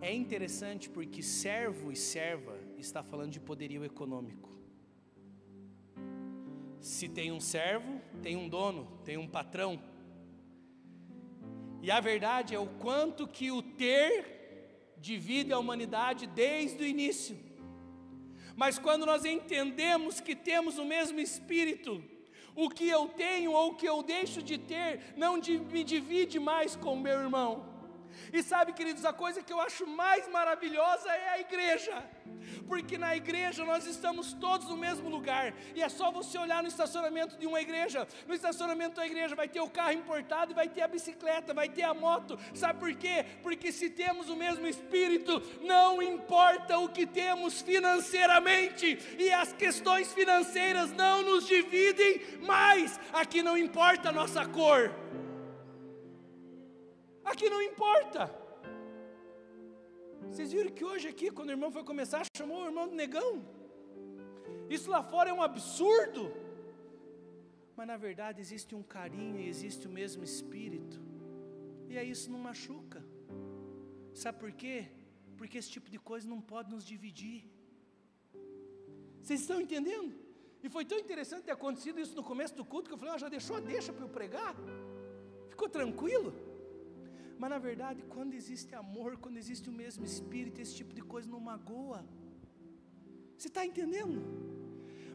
É interessante porque servo e serva está falando de poderio econômico. Se tem um servo, tem um dono, tem um patrão. E a verdade é o quanto que o ter divide a humanidade desde o início. Mas quando nós entendemos que temos o mesmo espírito, o que eu tenho ou o que eu deixo de ter não me divide mais com meu irmão. E sabe, queridos, a coisa que eu acho mais maravilhosa é a igreja porque na igreja nós estamos todos no mesmo lugar, e é só você olhar no estacionamento de uma igreja. No estacionamento da igreja vai ter o carro importado, vai ter a bicicleta, vai ter a moto. Sabe por quê? Porque se temos o mesmo espírito, não importa o que temos financeiramente, e as questões financeiras não nos dividem mais. Aqui não importa a nossa cor. Aqui não importa. Vocês viram que hoje aqui, quando o irmão foi começar, chamou o irmão de negão? Isso lá fora é um absurdo. Mas na verdade existe um carinho e existe o mesmo espírito. E aí isso não machuca. Sabe por quê? Porque esse tipo de coisa não pode nos dividir. Vocês estão entendendo? E foi tão interessante ter acontecido isso no começo do culto que eu falei, ah, já deixou a deixa para eu pregar? Ficou tranquilo? Mas na verdade, quando existe amor, quando existe o mesmo espírito, esse tipo de coisa não magoa. Você está entendendo?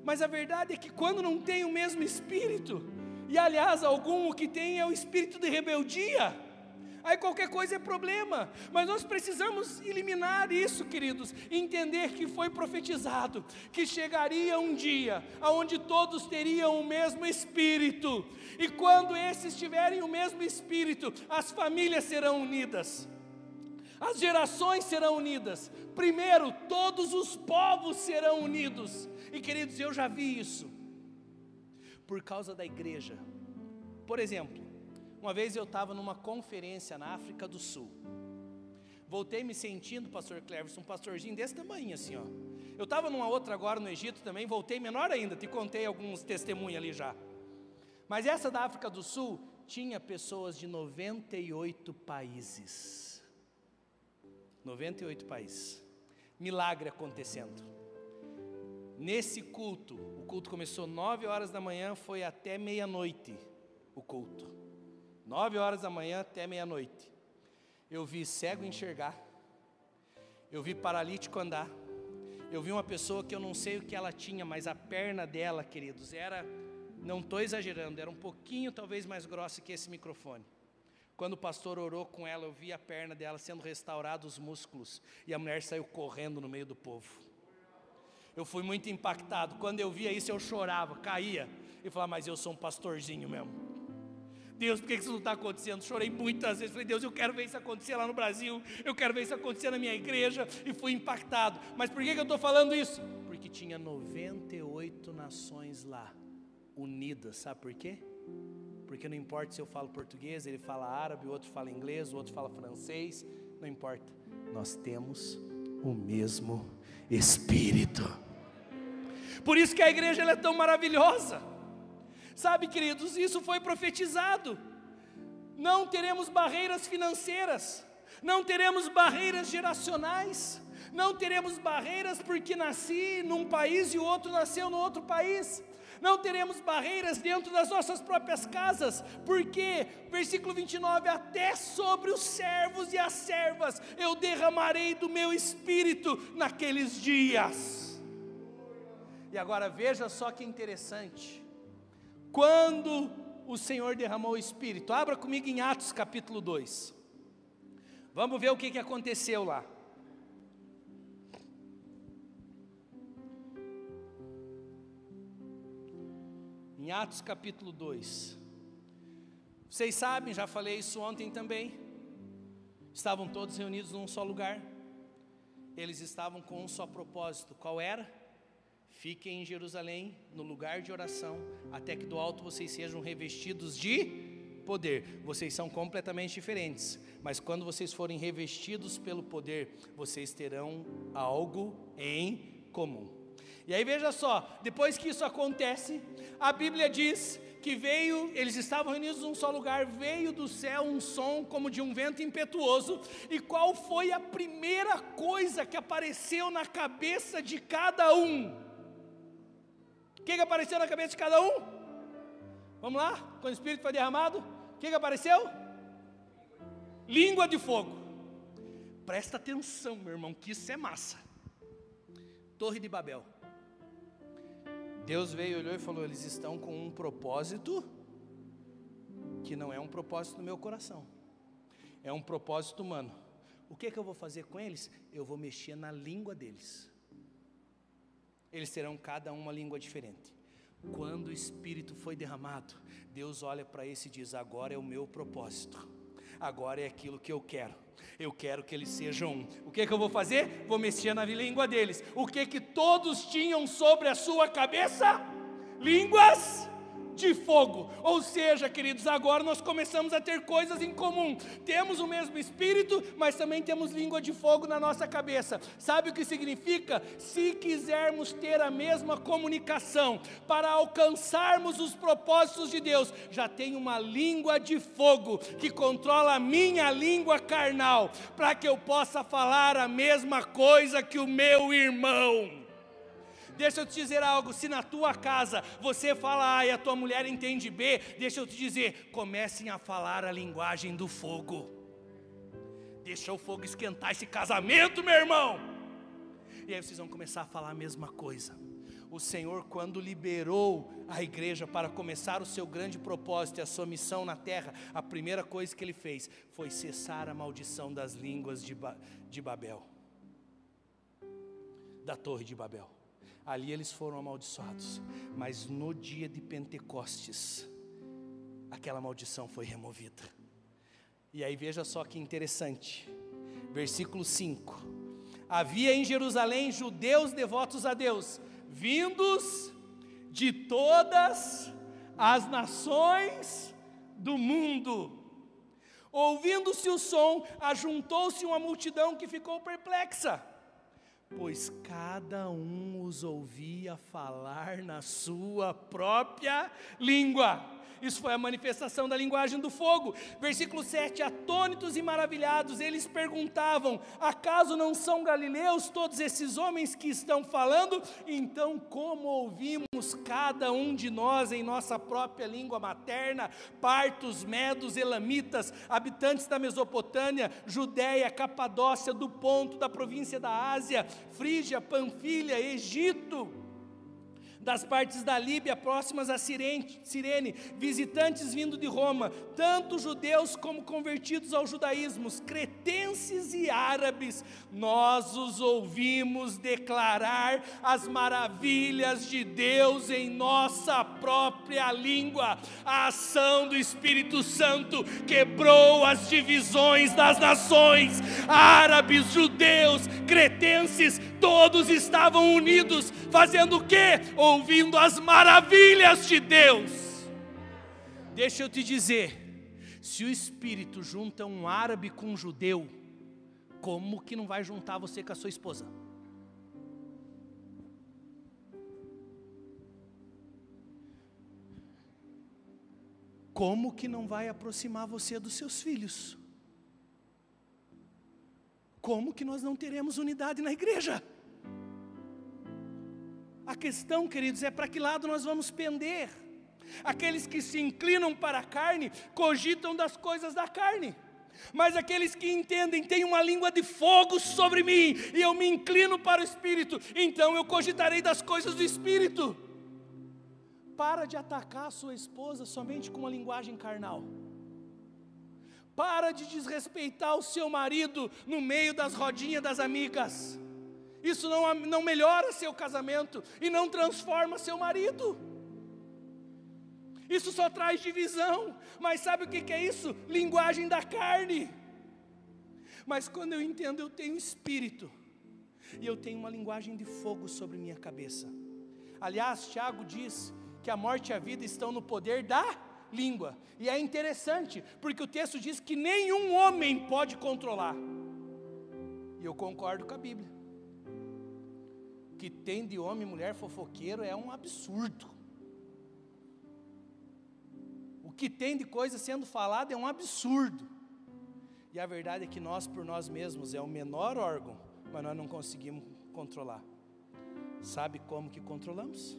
Mas a verdade é que quando não tem o mesmo espírito, e aliás, algum o que tem é o espírito de rebeldia, aí qualquer coisa é problema. Mas nós precisamos eliminar isso, queridos, entender que foi profetizado que chegaria um dia onde todos teriam o mesmo espírito, e quando esses tiverem o mesmo espírito, as famílias serão unidas. As gerações serão unidas. Primeiro, todos os povos serão unidos. E queridos, eu já vi isso. Por causa da igreja. Por exemplo, uma vez eu estava numa conferência na África do Sul. Voltei me sentindo, pastor Cleverson, um pastorzinho desse tamanho assim, ó. Eu estava numa outra agora no Egito também, voltei menor ainda, te contei alguns testemunhos ali já. Mas essa da África do Sul tinha pessoas de 98 países. 98 países. Milagre acontecendo. Nesse culto, o culto começou 9 horas da manhã, foi até meia-noite o culto. Nove horas da manhã até meia-noite. Eu vi cego enxergar. Eu vi paralítico andar. Eu vi uma pessoa que eu não sei o que ela tinha, mas a perna dela, queridos, era, não estou exagerando, era um pouquinho talvez mais grossa que esse microfone. Quando o pastor orou com ela, eu vi a perna dela sendo restaurada, os músculos, e a mulher saiu correndo no meio do povo. Eu fui muito impactado. Quando eu via isso, eu chorava, caía, e falava, mas eu sou um pastorzinho mesmo. Deus, por que isso não está acontecendo? Chorei muitas vezes, falei, Deus, eu quero ver isso acontecer lá no Brasil, eu quero ver isso acontecer na minha igreja, e fui impactado. Mas por que, que eu estou falando isso? Porque tinha 98 nações lá, unidas, sabe por quê? Porque não importa se eu falo português, ele fala árabe, o outro fala inglês, o outro fala francês, não importa, nós temos o mesmo Espírito. Por isso que a igreja é tão maravilhosa. Sabe, queridos, isso foi profetizado. Não teremos barreiras financeiras, não teremos barreiras geracionais, não teremos barreiras porque nasci num país e o outro nasceu no outro país. Não teremos barreiras dentro das nossas próprias casas, porque, versículo 29, até sobre os servos e as servas eu derramarei do meu espírito naqueles dias. E agora veja só que interessante, quando o Senhor derramou o Espírito. Abra comigo em Atos capítulo 2. Vamos ver o que, que aconteceu lá. Em Atos capítulo 2. Vocês sabem, já falei isso ontem também. Estavam todos reunidos num só lugar. Eles estavam com um só propósito. Qual era? Fiquem em Jerusalém, no lugar de oração, até que do alto vocês sejam revestidos de poder. Vocês são completamente diferentes, mas quando vocês forem revestidos pelo poder, vocês terão algo em comum. E aí veja só, depois que isso acontece, a Bíblia diz que veio, eles estavam reunidos num só lugar, veio do céu um som como de um vento impetuoso. E qual foi a primeira coisa que apareceu na cabeça de cada um? Que, que apareceu na cabeça de cada um? Vamos lá? Quando o Espírito foi derramado, o que, que apareceu? Língua de fogo. Presta atenção, meu irmão, que isso é massa. Torre de Babel. Deus veio, olhou e falou: eles estão com um propósito que não é um propósito do meu coração, é um propósito humano. O que, que eu vou fazer com eles? Eu vou mexer na língua deles. Eles terão cada uma língua diferente. Quando o Espírito foi derramado, Deus olha para esse e diz: Agora é o meu propósito, agora é aquilo que eu quero. Eu quero que eles sejam um. O que, que eu vou fazer? Vou mexer na língua deles. O que que todos tinham sobre a sua cabeça? Línguas de fogo. Ou seja, queridos, agora nós começamos a ter coisas em comum. Temos o mesmo espírito, mas também temos língua de fogo na nossa cabeça. Sabe o que significa? Se quisermos ter a mesma comunicação para alcançarmos os propósitos de Deus, já tem uma língua de fogo que controla a minha língua carnal, para que eu possa falar a mesma coisa que o meu irmão. Deixa eu te dizer algo: se na tua casa você fala A e a tua mulher entende B, deixa eu te dizer, comecem a falar a linguagem do fogo. Deixa o fogo esquentar esse casamento, meu irmão. E aí vocês vão começar a falar a mesma coisa. O Senhor, quando liberou a igreja para começar o seu grande propósito e a sua missão na terra, a primeira coisa que ele fez foi cessar a maldição das línguas de, ba de Babel, da Torre de Babel. Ali eles foram amaldiçoados, mas no dia de Pentecostes, aquela maldição foi removida. E aí veja só que interessante, versículo 5: Havia em Jerusalém judeus devotos a Deus, vindos de todas as nações do mundo. Ouvindo-se o som, ajuntou-se uma multidão que ficou perplexa pois cada um os ouvia falar na sua própria língua. Isso foi a manifestação da linguagem do fogo. Versículo 7: Atônitos e maravilhados, eles perguntavam: Acaso não são galileus todos esses homens que estão falando? Então, como ouvimos cada um de nós em nossa própria língua materna, partos, medos, elamitas, habitantes da Mesopotâmia, Judéia, Capadócia, do Ponto, da província da Ásia, Frígia, Panfilha, Egito, das partes da Líbia próximas a Sirene, visitantes vindo de Roma, tanto judeus como convertidos ao judaísmo, cretenses e árabes, nós os ouvimos declarar as maravilhas de Deus em nossa própria língua. A ação do Espírito Santo quebrou as divisões das nações, árabes, judeus, cretenses, todos estavam unidos, fazendo o quê? Ouvindo as maravilhas de Deus. Deixa eu te dizer, se o Espírito junta um árabe com um judeu, como que não vai juntar você com a sua esposa? Como que não vai aproximar você dos seus filhos? Como que nós não teremos unidade na igreja? A questão, queridos, é para que lado nós vamos pender. Aqueles que se inclinam para a carne cogitam das coisas da carne. Mas aqueles que entendem têm uma língua de fogo sobre mim, e eu me inclino para o Espírito, então eu cogitarei das coisas do Espírito. Para de atacar a sua esposa somente com uma linguagem carnal. Para de desrespeitar o seu marido no meio das rodinhas das amigas isso não, não melhora seu casamento e não transforma seu marido. Isso só traz divisão. Mas sabe o que é isso? Linguagem da carne. Mas quando eu entendo, eu tenho espírito. E eu tenho uma linguagem de fogo sobre minha cabeça. Aliás, Tiago diz que a morte e a vida estão no poder da língua. E é interessante, porque o texto diz que nenhum homem pode controlar. E eu concordo com a Bíblia. Que tem de homem e mulher fofoqueiro é um absurdo. O que tem de coisa sendo falada é um absurdo. E a verdade é que nós, por nós mesmos, é o menor órgão, mas nós não conseguimos controlar. Sabe como que controlamos?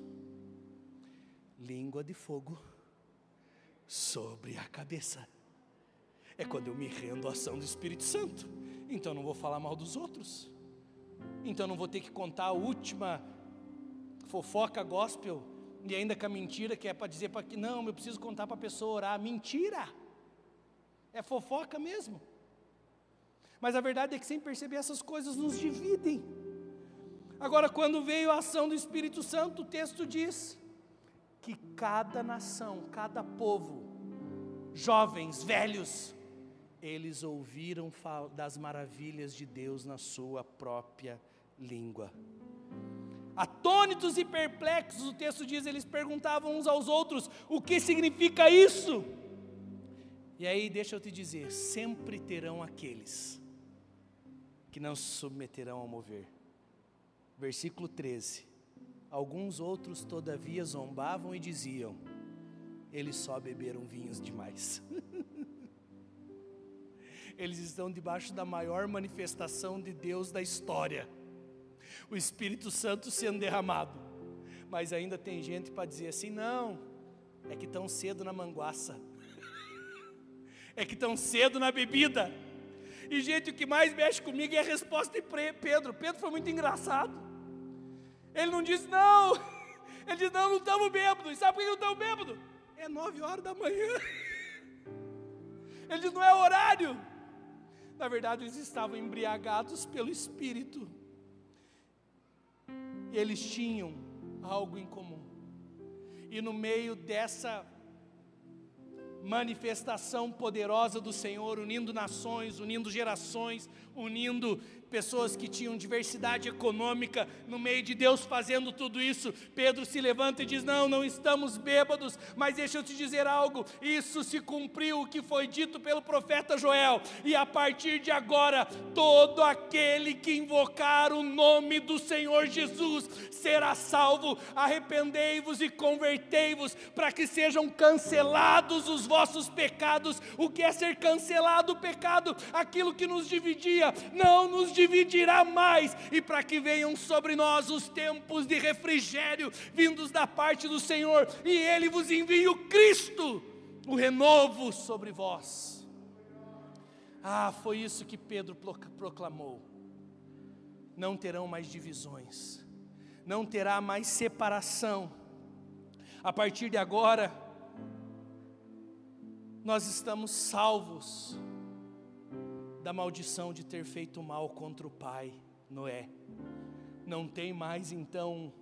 Língua de fogo sobre a cabeça. É quando eu me rendo à ação do Espírito Santo. Então não vou falar mal dos outros. Então não vou ter que contar a última fofoca gospel e ainda com a mentira que é para dizer para que não, eu preciso contar para a pessoa orar. Mentira! É fofoca mesmo. Mas a verdade é que sem perceber essas coisas nos dividem. Agora, quando veio a ação do Espírito Santo, o texto diz que cada nação, cada povo, jovens, velhos, eles ouviram das maravilhas de Deus na sua própria língua. Atônitos e perplexos, o texto diz, eles perguntavam uns aos outros: o que significa isso? E aí, deixa eu te dizer: sempre terão aqueles que não se submeterão ao mover. Versículo 13: Alguns outros, todavia, zombavam e diziam: Eles só beberam vinhos demais. Eles estão debaixo da maior manifestação de Deus da história o Espírito Santo sendo derramado. Mas ainda tem gente para dizer assim: não, é que tão cedo na manguaça, é que tão cedo na bebida. E gente, o que mais mexe comigo é a resposta de Pedro. Pedro foi muito engraçado. Ele não diz não. Ele diz não, não estamos bêbados. E sabe por que não estamos bêbados? É nove horas da manhã. Ele diz não é horário. Na verdade, eles estavam embriagados pelo Espírito. Eles tinham algo em comum. E no meio dessa manifestação poderosa do Senhor, unindo nações, unindo gerações, unindo pessoas que tinham diversidade econômica, no meio de Deus fazendo tudo isso, Pedro se levanta e diz: Não, não estamos bêbados, mas deixa eu te dizer algo, isso se cumpriu o que foi dito pelo profeta Joel, e a partir de agora, todo aquele que invocar o nome do Senhor Jesus será salvo. Arrependei-vos e convertei-vos, para que sejam cancelados os vossos pecados. O que é ser cancelado o pecado? Aquilo que nos dividia, não nos dividirá mais, e para que venham sobre nós os tempos de refrigério vindos da parte do Senhor, e Ele vos envia o Cristo, o renovo sobre vós. Ah, foi isso que Pedro proclamou. Não terão mais divisões, não terá mais separação. A partir de agora, nós estamos salvos da maldição de ter feito mal contra o pai, Noé. Não tem mais então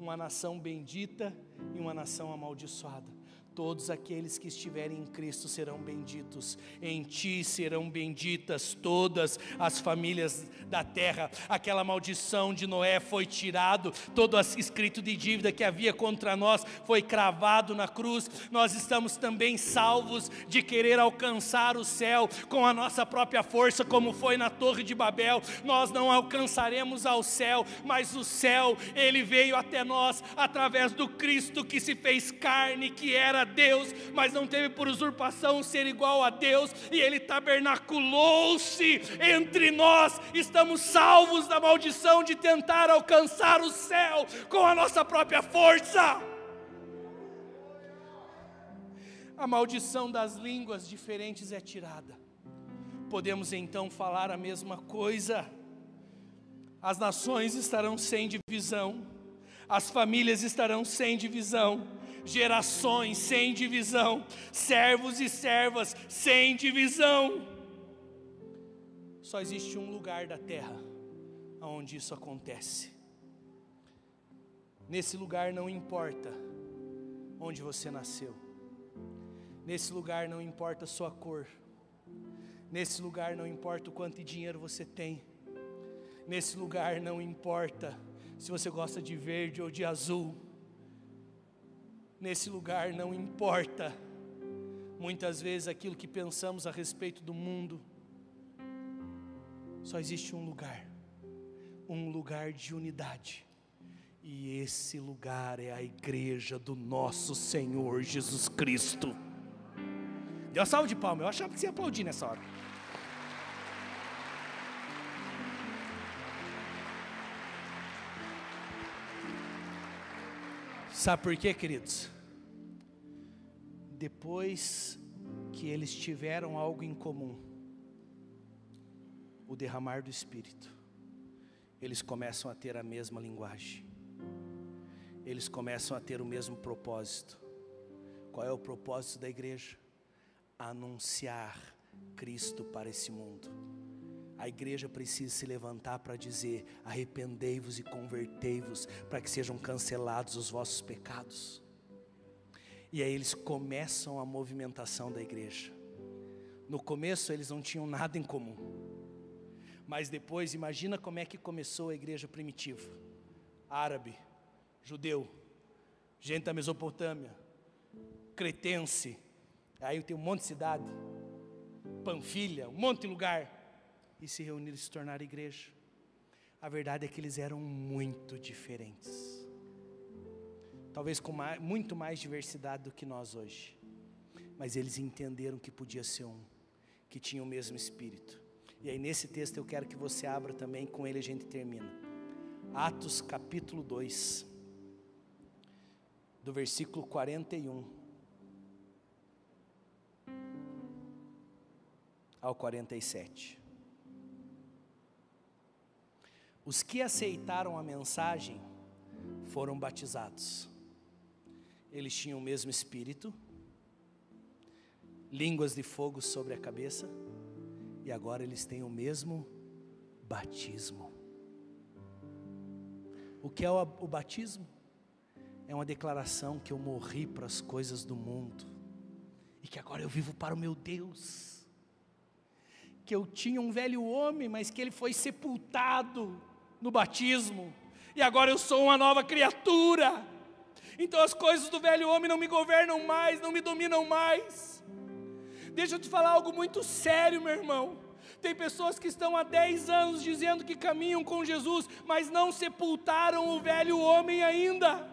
uma nação bendita e uma nação amaldiçoada. Todos aqueles que estiverem em Cristo serão benditos, em ti serão benditas todas as famílias da terra. Aquela maldição de Noé foi tirado, todo escrito de dívida que havia contra nós foi cravado na cruz. Nós estamos também salvos de querer alcançar o céu com a nossa própria força, como foi na Torre de Babel. Nós não alcançaremos ao céu, mas o céu, ele veio até nós através do Cristo que se fez carne, que era Deus, mas não teve por usurpação ser igual a Deus, e Ele tabernaculou-se entre nós. Estamos salvos da maldição de tentar alcançar o céu com a nossa própria força. A maldição das línguas diferentes é tirada. Podemos então falar a mesma coisa. As nações estarão sem divisão, as famílias estarão sem divisão, gerações sem divisão, servos e servas sem divisão. Só existe um lugar da terra onde isso acontece. Nesse lugar não importa onde você nasceu. Nesse lugar não importa a sua cor. Nesse lugar não importa o quanto de dinheiro você tem. Nesse lugar não importa se você gosta de verde ou de azul nesse lugar não importa muitas vezes aquilo que pensamos a respeito do mundo. Só existe um lugar, um lugar de unidade, E esse lugar é a igreja do nosso Senhor Jesus Cristo. Deu uma salva de palmas, eu achava que você ia aplaudir nessa hora. Sabe por quê, queridos? Depois que eles tiveram algo em comum, o derramar do Espírito, eles começam a ter a mesma linguagem, eles começam a ter o mesmo propósito. Qual é o propósito da igreja? Anunciar Cristo para esse mundo. A igreja precisa se levantar para dizer: arrependei-vos e convertei-vos, para que sejam cancelados os vossos pecados. E aí eles começam a movimentação da igreja. No começo eles não tinham nada em comum. Mas depois, imagina como é que começou a igreja primitiva: árabe, judeu, gente da Mesopotâmia, cretense, aí tem um monte de cidade, Panfilha, um monte de lugar e se reuniram e se tornaram igreja. A verdade é que eles eram muito diferentes. Talvez com mais, muito mais diversidade do que nós hoje. Mas eles entenderam que podia ser um, que tinha o mesmo espírito. E aí nesse texto eu quero que você abra também, com ele a gente termina. Atos capítulo 2, do versículo 41 ao 47. Os que aceitaram a mensagem foram batizados. Eles tinham o mesmo espírito, línguas de fogo sobre a cabeça, e agora eles têm o mesmo batismo. O que é o, batismo? É uma declaração que eu morri para as coisas do mundo e que agora eu vivo para o meu Deus. Que eu tinha um velho homem, mas que ele foi sepultado no batismo, e agora eu sou uma nova criatura. Então as coisas do velho homem não me governam mais, não me dominam mais. Deixa eu te falar algo muito sério, meu irmão. Tem pessoas que estão há 10 anos dizendo que caminham com Jesus, mas não sepultaram o velho homem ainda.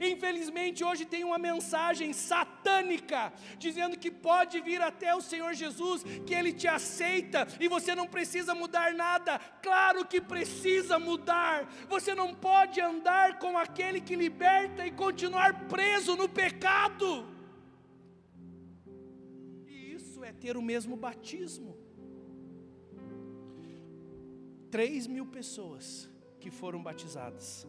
Infelizmente, hoje tem uma mensagem satânica dizendo que pode vir até o Senhor Jesus, que Ele te aceita e você não precisa mudar nada. Claro que precisa mudar. Você não pode andar com aquele que liberta e continuar preso no pecado. E isso é ter o mesmo batismo. Três mil pessoas que foram batizadas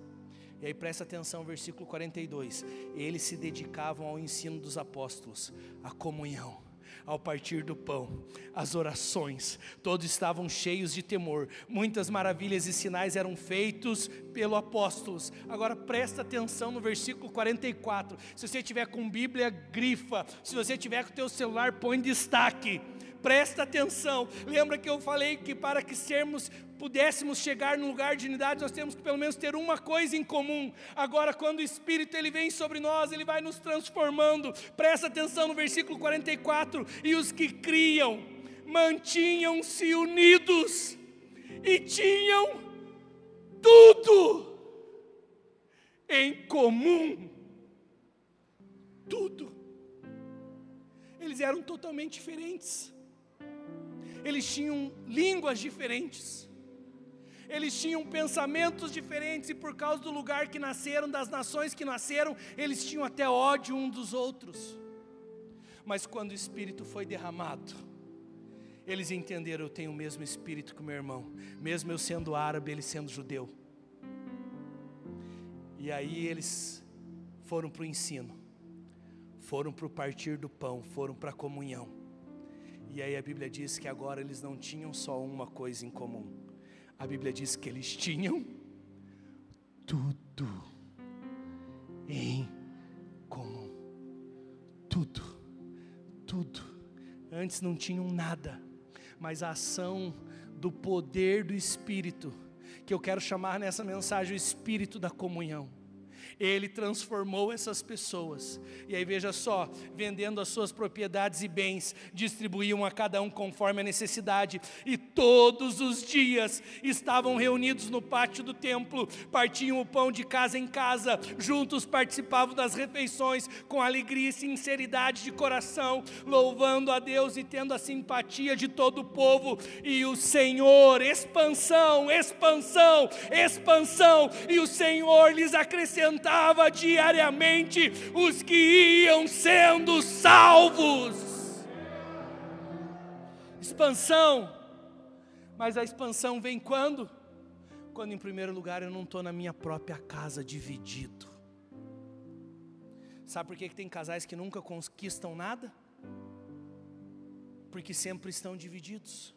e aí presta atenção, versículo 42. Eles se dedicavam ao ensino dos apóstolos, à comunhão, ao partir do pão, às orações. Todos estavam cheios de temor. Muitas maravilhas e sinais eram feitos pelo apóstolos. Agora presta atenção no versículo 44. Se você tiver com Bíblia, grifa. Se você tiver com o teu celular, põe destaque presta atenção. Lembra que eu falei que para que sermos pudéssemos chegar no lugar de unidade, nós temos que pelo menos ter uma coisa em comum. Agora, quando o Espírito ele vem sobre nós, ele vai nos transformando. Presta atenção no versículo 44: e os que criam mantinham-se unidos e tinham tudo em comum. Tudo. Eles eram totalmente diferentes eles tinham línguas diferentes, eles tinham pensamentos diferentes, e por causa do lugar que nasceram, das nações que nasceram, eles tinham até ódio um dos outros. Mas quando o Espírito foi derramado, eles entenderam: eu tenho o mesmo Espírito que o meu irmão, mesmo eu sendo árabe, ele sendo judeu. E aí eles foram para o ensino, foram para o partir do pão, foram para a comunhão. E aí a Bíblia diz que agora eles não tinham só uma coisa em comum. A Bíblia diz que eles tinham tudo em comum. Tudo, tudo. Antes não tinham nada, mas a ação do poder do Espírito, que eu quero chamar nessa mensagem o Espírito da comunhão Ele transformou essas pessoas. E aí veja só, vendendo as suas propriedades e bens, distribuíam a cada um conforme a necessidade. E todos os dias estavam reunidos no pátio do templo, partiam o pão de casa em casa, juntos participavam das refeições com alegria e sinceridade de coração, louvando a Deus e tendo a simpatia de todo o povo. E o Senhor, expansão, expansão, expansão, e o Senhor lhes acrescentava diariamente os que iam sendo salvos. Expansão, mas a expansão vem quando? Quando, em primeiro lugar, eu não estou na minha própria casa dividido. Sabe por que, que tem casais que nunca conquistam nada? Porque sempre estão divididos.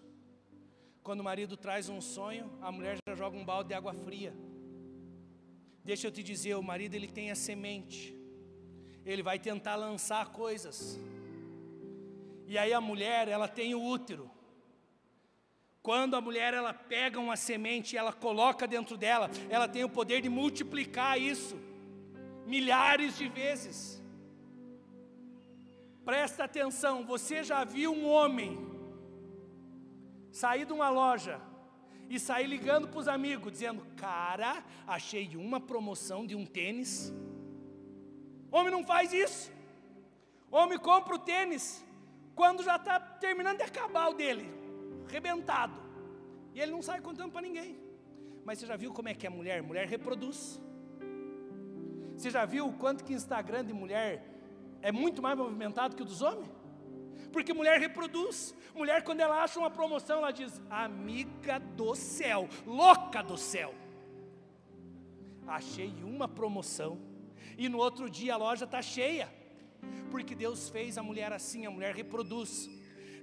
Quando o marido traz um sonho, a mulher já joga um balde de água fria. Deixa eu te dizer, o marido ele tem a semente. Ele vai tentar lançar coisas. E aí a mulher, ela tem o útero. Quando a mulher ela pega uma semente e ela coloca dentro dela, ela tem o poder de multiplicar isso milhares de vezes. Presta atenção, você já viu um homem sair de uma loja e sair ligando para os amigos, dizendo: Cara, achei uma promoção de um tênis. Homem não faz isso. Homem compra o tênis quando já está terminando de acabar o dele, rebentado. E ele não sai contando para ninguém. Mas você já viu como é que é mulher? Mulher reproduz. Você já viu o quanto que Instagram de mulher é muito mais movimentado que o dos homens? Porque mulher reproduz. Mulher, quando ela acha uma promoção, ela diz: amiga do céu, louca do céu. Achei uma promoção, e no outro dia a loja está cheia, porque Deus fez a mulher assim, a mulher reproduz.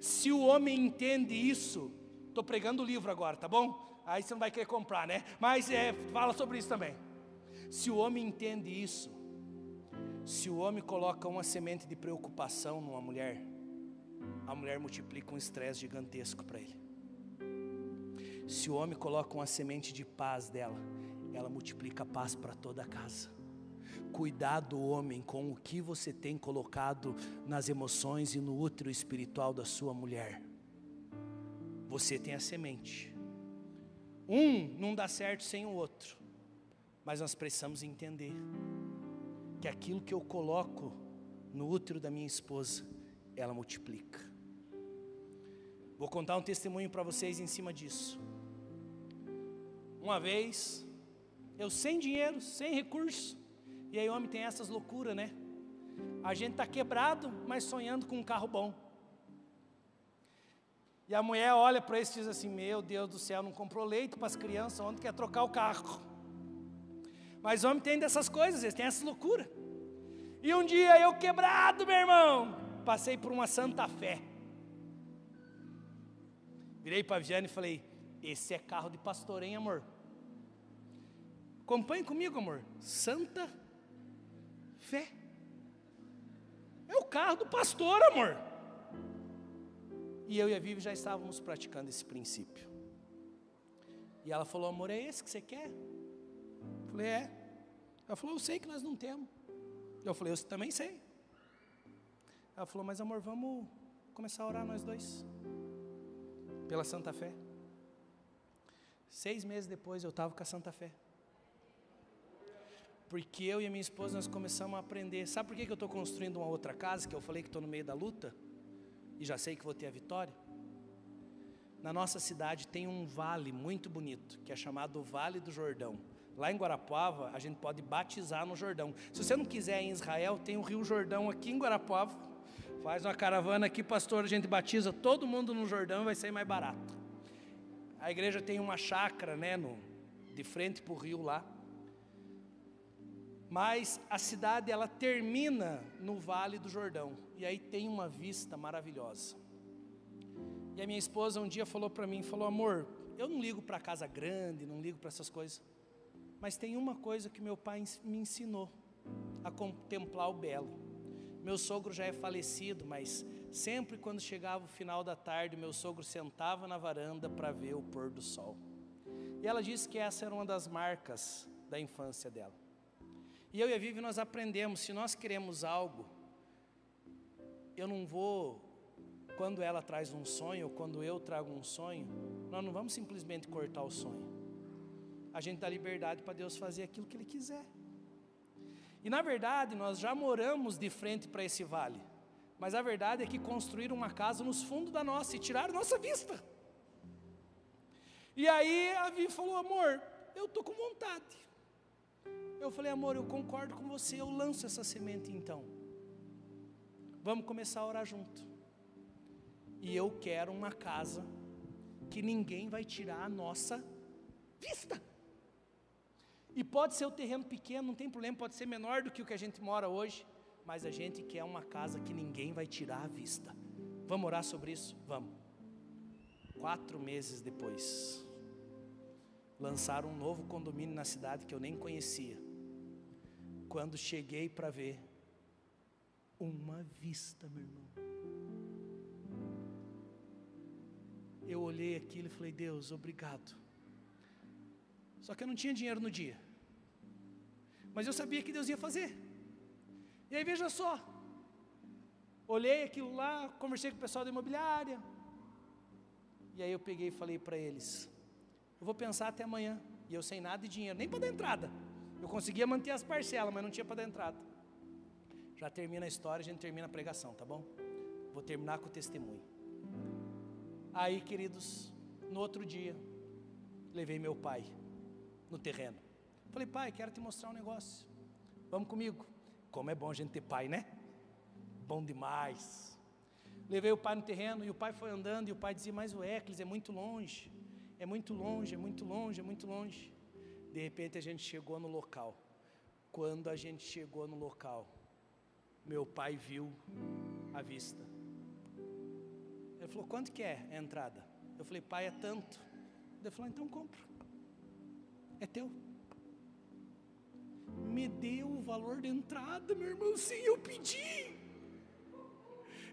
Se o homem entende isso, estou pregando o livro agora, tá bom? Aí você não vai querer comprar, né? Mas é, fala sobre isso também. Se o homem entende isso, se o homem coloca uma semente de preocupação numa mulher, a mulher multiplica um estresse gigantesco para ele. Se o homem coloca uma semente de paz dela, ela multiplica paz para toda a casa. Cuidado, homem, com o que você tem colocado nas emoções e no útero espiritual da sua mulher. Você tem a semente. Um não dá certo sem o outro. Mas nós precisamos entender que aquilo que eu coloco no útero da minha esposa ela multiplica. Vou contar um testemunho para vocês em cima disso. Uma vez, eu sem dinheiro, sem recurso, e aí homem tem essas loucuras, né? A gente está quebrado, mas sonhando com um carro bom. E a mulher olha para isso e diz assim: Meu Deus do céu, não comprou leite para as crianças, onde quer trocar o carro? Mas homem tem dessas coisas, eles têm essa loucura. E um dia eu quebrado, meu irmão, passei por uma Santa Fé. Virei para a Viane e falei: Esse é carro de pastor, hein, amor? Acompanhe comigo, amor. Santa Fé. É o carro do pastor, amor. E eu e a Vivi já estávamos praticando esse princípio. E ela falou: Amor, é esse que você quer? Eu falei: É. Ela falou: Eu sei que nós não temos. Eu falei: Eu também sei. Ela falou: Mas amor, vamos começar a orar nós dois. Pela Santa Fé. Seis meses depois eu estava com a Santa Fé. Porque eu e a minha esposa nós começamos a aprender. Sabe por que, que eu estou construindo uma outra casa? Que eu falei que estou no meio da luta. E já sei que vou ter a vitória. Na nossa cidade tem um vale muito bonito, que é chamado Vale do Jordão. Lá em Guarapuava, a gente pode batizar no Jordão. Se você não quiser em Israel, tem o Rio Jordão aqui em Guarapuava Faz uma caravana aqui, pastor, a gente batiza todo mundo no Jordão, vai sair mais barato. A igreja tem uma chácara, né, no, de frente para o rio lá. Mas a cidade ela termina no Vale do Jordão e aí tem uma vista maravilhosa. E a minha esposa um dia falou para mim, falou: "Amor, eu não ligo para casa grande, não ligo para essas coisas, mas tem uma coisa que meu pai me ensinou a contemplar o belo. Meu sogro já é falecido, mas sempre quando chegava o final da tarde, meu sogro sentava na varanda para ver o pôr do sol. E ela disse que essa era uma das marcas da infância dela. E eu e a Vivi nós aprendemos, se nós queremos algo, eu não vou, quando ela traz um sonho, ou quando eu trago um sonho, nós não vamos simplesmente cortar o sonho. A gente dá liberdade para Deus fazer aquilo que Ele quiser. E na verdade, nós já moramos de frente para esse vale. Mas a verdade é que construíram uma casa nos fundos da nossa e tiraram nossa vista. E aí a Vi falou: amor, eu estou com vontade. Eu falei: amor, eu concordo com você, eu lanço essa semente então. Vamos começar a orar junto. E eu quero uma casa que ninguém vai tirar a nossa vista. E pode ser o terreno pequeno, não tem problema, pode ser menor do que o que a gente mora hoje, mas a gente quer uma casa que ninguém vai tirar a vista. Vamos orar sobre isso? Vamos. Quatro meses depois, lançaram um novo condomínio na cidade que eu nem conhecia. Quando cheguei para ver, uma vista, meu irmão. Eu olhei aquilo e falei, Deus, obrigado. Só que eu não tinha dinheiro no dia. Mas eu sabia que Deus ia fazer. E aí veja só. Olhei aquilo lá, conversei com o pessoal da imobiliária. E aí eu peguei e falei para eles: Eu vou pensar até amanhã. E eu sem nada de dinheiro, nem para dar entrada. Eu conseguia manter as parcelas, mas não tinha para dar entrada. Já termina a história, a gente termina a pregação, tá bom? Vou terminar com o testemunho. Aí, queridos, no outro dia, levei meu pai no terreno. Falei, pai, quero te mostrar um negócio. Vamos comigo. Como é bom a gente ter pai, né? Bom demais. Levei o pai no terreno e o pai foi andando e o pai dizia, mas o Eclis é muito longe. É muito longe, é muito longe, é muito longe. De repente a gente chegou no local. Quando a gente chegou no local, meu pai viu a vista. Ele falou: quanto que é a entrada? Eu falei: pai, é tanto. Ele falou: então compra. É teu. Me deu o valor de entrada, meu irmão. Sim, eu pedi.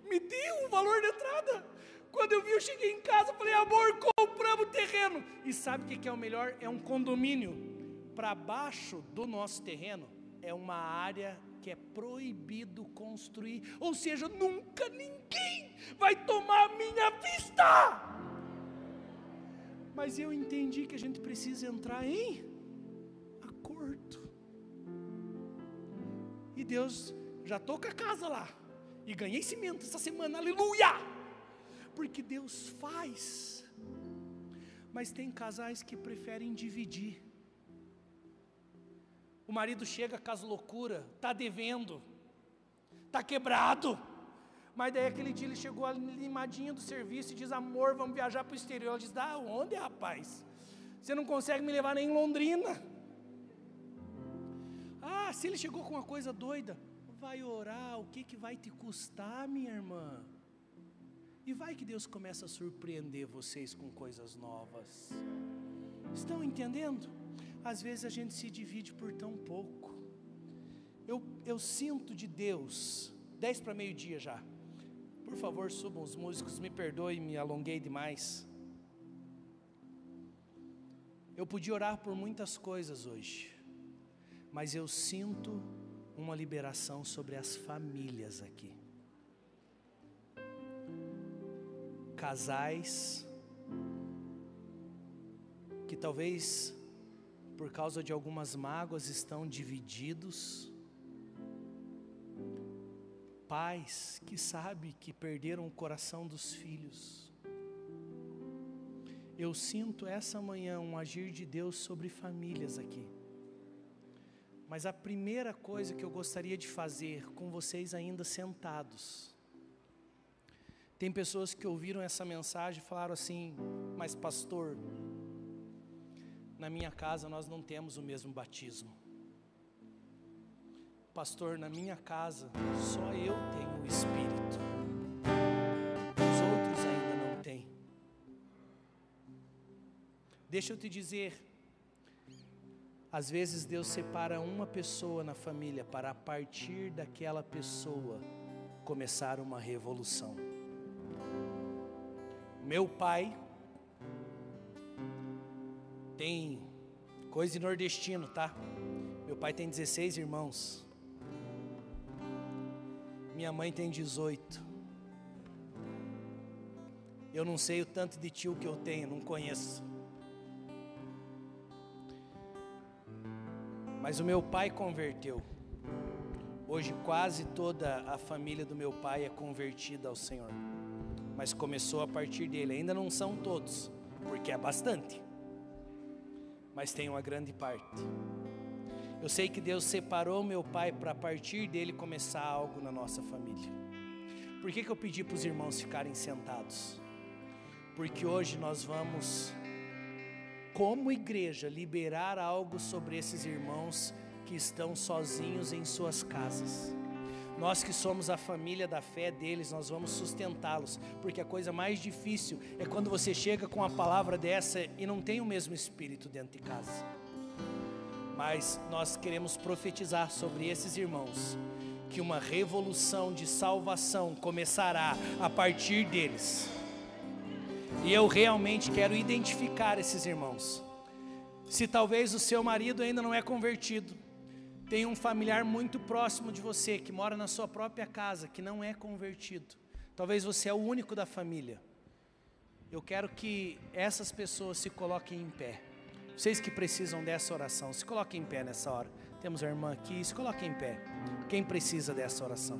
Me deu o valor de entrada. Quando eu vi, eu cheguei em casa, falei, amor, compramos terreno. E sabe o que é o melhor? É um condomínio. Para baixo do nosso terreno é uma área que é proibido construir. Ou seja, nunca ninguém vai tomar minha vista. Mas eu entendi que a gente precisa entrar em acordo. E Deus, já estou com a casa lá. E ganhei cimento essa semana, aleluia! Porque Deus faz. Mas tem casais que preferem dividir. O marido chega com as loucuras, está devendo, está quebrado. Mas daí aquele dia ele chegou animadinho do serviço e diz: Amor, vamos viajar para o exterior. Ela diz: Da onde, rapaz? Você não consegue me levar nem em Londrina. Ah, se ele chegou com uma coisa doida, vai orar, o que, que vai te custar, minha irmã? E vai que Deus começa a surpreender vocês com coisas novas. Estão entendendo? Às vezes a gente se divide por tão pouco. Eu, eu sinto de Deus, 10 para meio-dia já. Por favor, subam os músicos, me perdoe, me alonguei demais. Eu podia orar por muitas coisas hoje mas eu sinto uma liberação sobre as famílias aqui. Casais que talvez por causa de algumas mágoas estão divididos. Pais que sabem que perderam o coração dos filhos. Eu sinto essa manhã um agir de Deus sobre famílias aqui. Mas a primeira coisa que eu gostaria de fazer com vocês ainda sentados. Tem pessoas que ouviram essa mensagem e falaram assim: "Mas pastor, na minha casa nós não temos o mesmo batismo. Pastor, na minha casa só eu tenho o espírito. Os outros ainda não têm." Deixa eu te dizer, às vezes Deus separa uma pessoa na família para a partir daquela pessoa começar uma revolução. Meu pai tem coisa de nordestino, tá? Meu pai tem 16 irmãos. Minha mãe tem 18. Eu não sei o tanto de tio que eu tenho, não conheço. Mas o meu pai converteu. Hoje quase toda a família do meu pai é convertida ao Senhor. Mas começou a partir dele. Ainda não são todos, porque é bastante. Mas tem uma grande parte. Eu sei que Deus separou meu pai para a partir dele começar algo na nossa família. Por que, que eu pedi para os irmãos ficarem sentados? Porque hoje nós vamos, como igreja, liberar algo sobre esses irmãos que estão sozinhos em suas casas. Nós que somos a família da fé deles, nós vamos sustentá-los, porque a coisa mais difícil é quando você chega com uma palavra dessa e não tem o mesmo espírito dentro de casa. Mas nós queremos profetizar sobre esses irmãos que uma revolução de salvação começará a partir deles. E eu realmente quero identificar esses irmãos. Se talvez o seu marido ainda não é convertido, tem um familiar muito próximo de você que mora na sua própria casa, que não é convertido. Talvez você é o único da família. Eu quero que essas pessoas se coloquem em pé. Vocês que precisam dessa oração, se coloquem em pé nessa hora. Temos a irmã aqui, se coloquem em pé. Quem precisa dessa oração?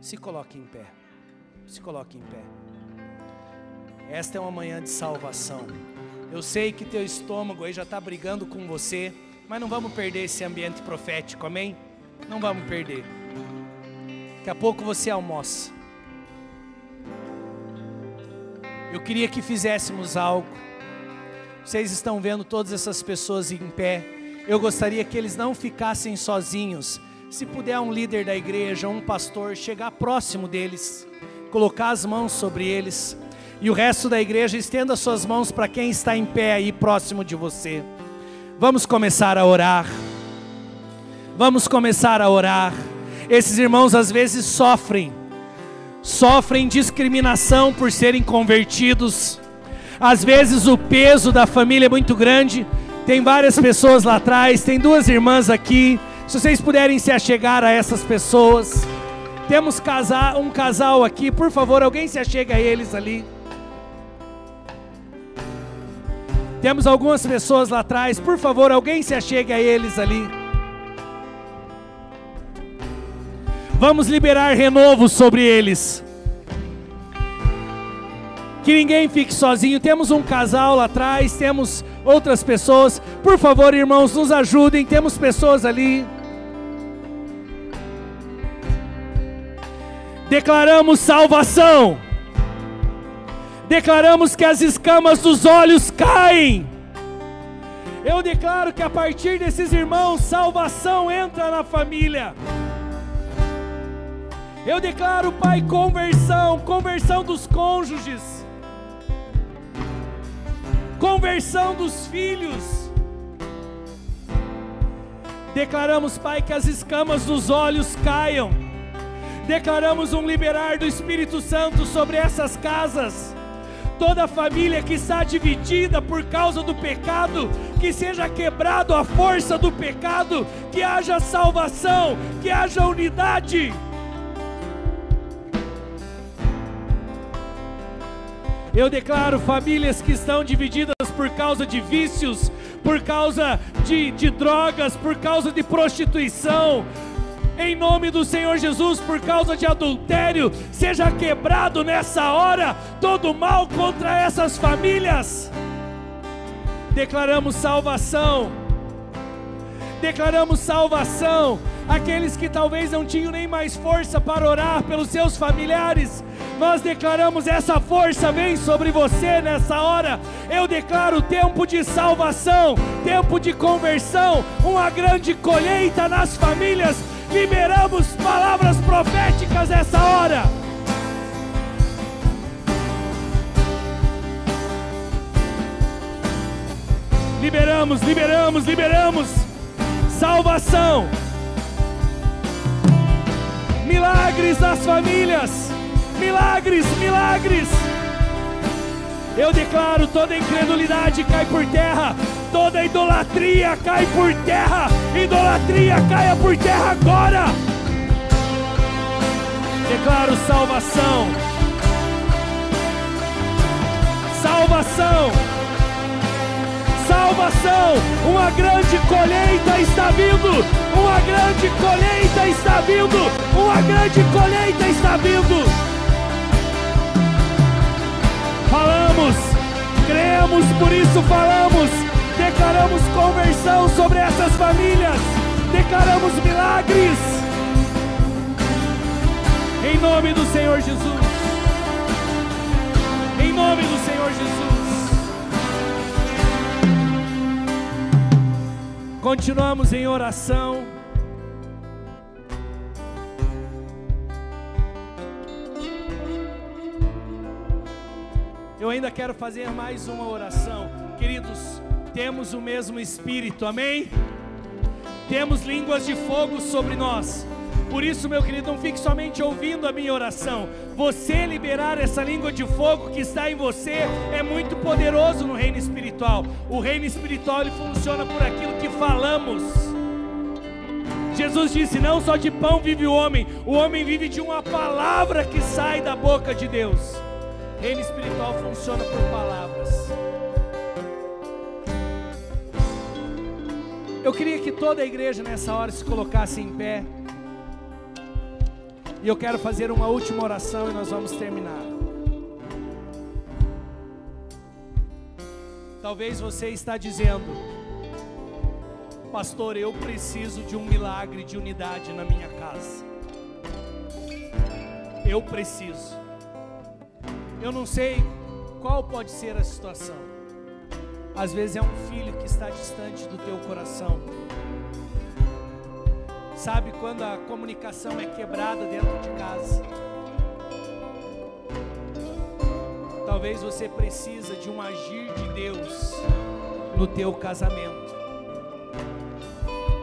Se coloque em pé. Se coloque em pé. Esta é uma manhã de salvação. Eu sei que teu estômago aí já está brigando com você. Mas não vamos perder esse ambiente profético, amém? Não vamos perder. Daqui a pouco você almoça. Eu queria que fizéssemos algo. Vocês estão vendo todas essas pessoas em pé. Eu gostaria que eles não ficassem sozinhos. Se puder um líder da igreja, um pastor, chegar próximo deles, colocar as mãos sobre eles. E o resto da igreja estenda suas mãos para quem está em pé aí próximo de você. Vamos começar a orar. Vamos começar a orar. Esses irmãos às vezes sofrem, sofrem discriminação por serem convertidos. Às vezes o peso da família é muito grande. Tem várias pessoas lá atrás, tem duas irmãs aqui. Se vocês puderem se achegar a essas pessoas. Temos um casal aqui, por favor, alguém se achega a eles ali. Temos algumas pessoas lá atrás, por favor, alguém se achegue a eles ali. Vamos liberar renovo sobre eles. Que ninguém fique sozinho. Temos um casal lá atrás, temos outras pessoas. Por favor, irmãos, nos ajudem. Temos pessoas ali. Declaramos salvação declaramos que as escamas dos olhos caem. Eu declaro que a partir desses irmãos, salvação entra na família. Eu declaro, Pai, conversão, conversão dos cônjuges, conversão dos filhos. Declaramos, Pai, que as escamas dos olhos caiam. Declaramos um liberar do Espírito Santo sobre essas casas toda família que está dividida por causa do pecado, que seja quebrado a força do pecado, que haja salvação, que haja unidade. Eu declaro famílias que estão divididas por causa de vícios, por causa de, de drogas, por causa de prostituição, em nome do Senhor Jesus, por causa de adultério, seja quebrado nessa hora todo mal contra essas famílias. Declaramos salvação, declaramos salvação. Aqueles que talvez não tinham nem mais força para orar pelos seus familiares, nós declaramos essa força vem sobre você nessa hora. Eu declaro tempo de salvação, tempo de conversão, uma grande colheita nas famílias liberamos palavras proféticas essa hora. Liberamos, liberamos, liberamos salvação, milagres das famílias, milagres, milagres. Eu declaro toda incredulidade cai por terra, Toda idolatria cai por terra. Idolatria caia por terra agora. Declaro salvação. Salvação. Salvação. Uma grande colheita está vindo. Uma grande colheita está vindo. Uma grande colheita está vindo. Falamos, cremos, por isso falamos. Declaramos conversão sobre essas famílias. Declaramos milagres. Em nome do Senhor Jesus. Em nome do Senhor Jesus. Continuamos em oração. Eu ainda quero fazer mais uma oração. Queridos, temos o mesmo Espírito, amém? Temos línguas de fogo sobre nós. Por isso, meu querido, não fique somente ouvindo a minha oração. Você liberar essa língua de fogo que está em você é muito poderoso no reino espiritual. O reino espiritual ele funciona por aquilo que falamos. Jesus disse: Não só de pão vive o homem, o homem vive de uma palavra que sai da boca de Deus. Reino espiritual funciona por palavras. Eu queria que toda a igreja nessa hora se colocasse em pé. E eu quero fazer uma última oração e nós vamos terminar. Talvez você está dizendo, pastor, eu preciso de um milagre de unidade na minha casa. Eu preciso. Eu não sei qual pode ser a situação. Às vezes é um filho que está distante do teu coração. Sabe quando a comunicação é quebrada dentro de casa? Talvez você precisa de um agir de Deus no teu casamento.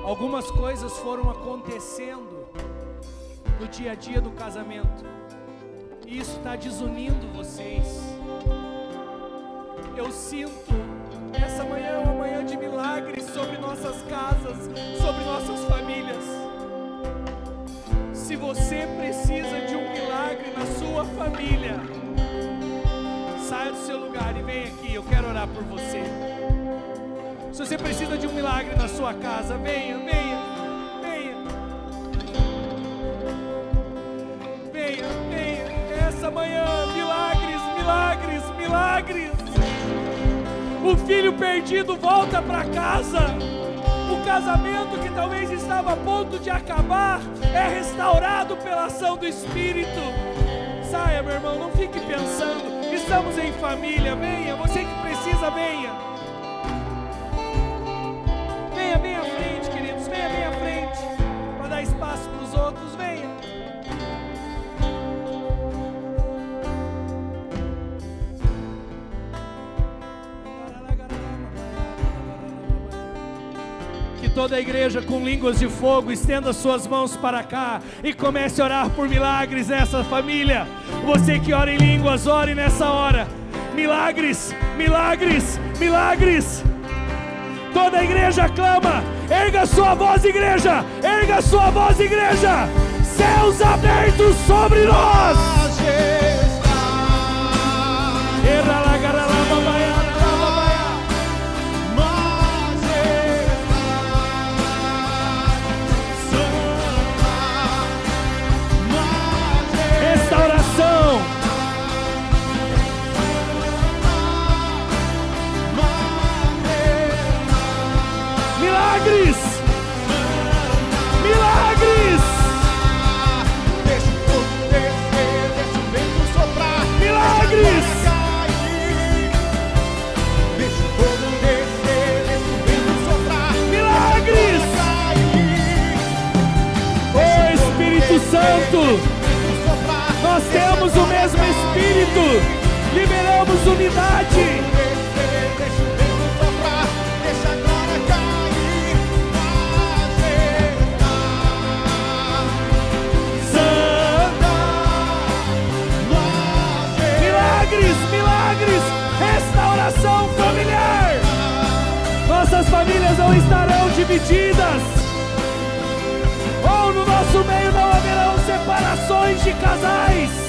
Algumas coisas foram acontecendo no dia a dia do casamento. E isso está desunindo vocês. Eu sinto essa manhã é uma manhã de milagres sobre nossas casas, sobre nossas famílias. Se você precisa de um milagre na sua família, saia do seu lugar e venha aqui. Eu quero orar por você. Se você precisa de um milagre na sua casa, venha, venha, venha. Venha, venha. Essa manhã, milagres, milagres, milagres. O filho perdido volta para casa o casamento que talvez estava a ponto de acabar é restaurado pela ação do Espírito. Saia, meu irmão, não fique pensando. Estamos em família, venha. Você que precisa, venha. Toda a igreja com línguas de fogo, estenda suas mãos para cá e comece a orar por milagres nessa família. Você que ora em línguas, ore nessa hora. Milagres, milagres, milagres. Toda a igreja clama. Erga sua voz, igreja. Erga sua voz, igreja. Céus abertos sobre nós. Erra Espírito. Liberamos unidade. Restauração familiar. Nós divididas. Ou no nosso meio não haverão separações de casais.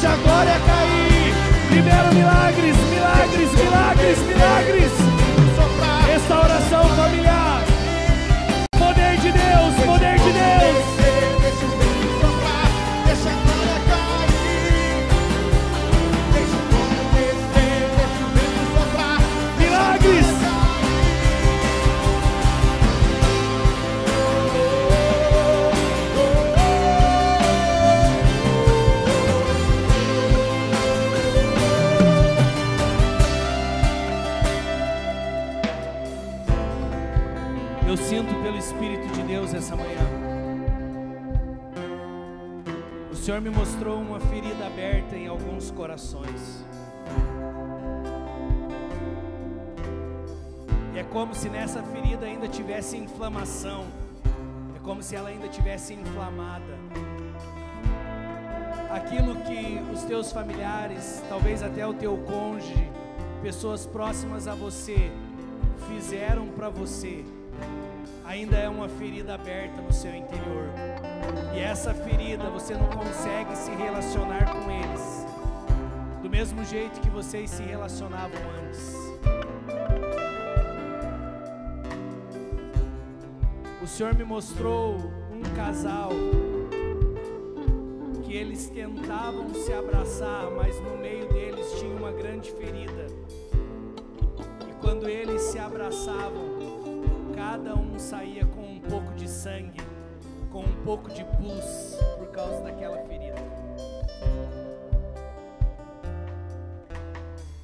Deixa a glória cair. Libera milagres, milagres, milagres, milagres. Restauração familiar. Como se ela ainda tivesse inflamada. Aquilo que os teus familiares, talvez até o teu cônjuge, pessoas próximas a você, fizeram para você ainda é uma ferida aberta no seu interior. E essa ferida você não consegue se relacionar com eles do mesmo jeito que vocês se relacionavam antes. Senhor me mostrou um casal que eles tentavam se abraçar, mas no meio deles tinha uma grande ferida. E quando eles se abraçavam, cada um saía com um pouco de sangue, com um pouco de pus por causa daquela ferida.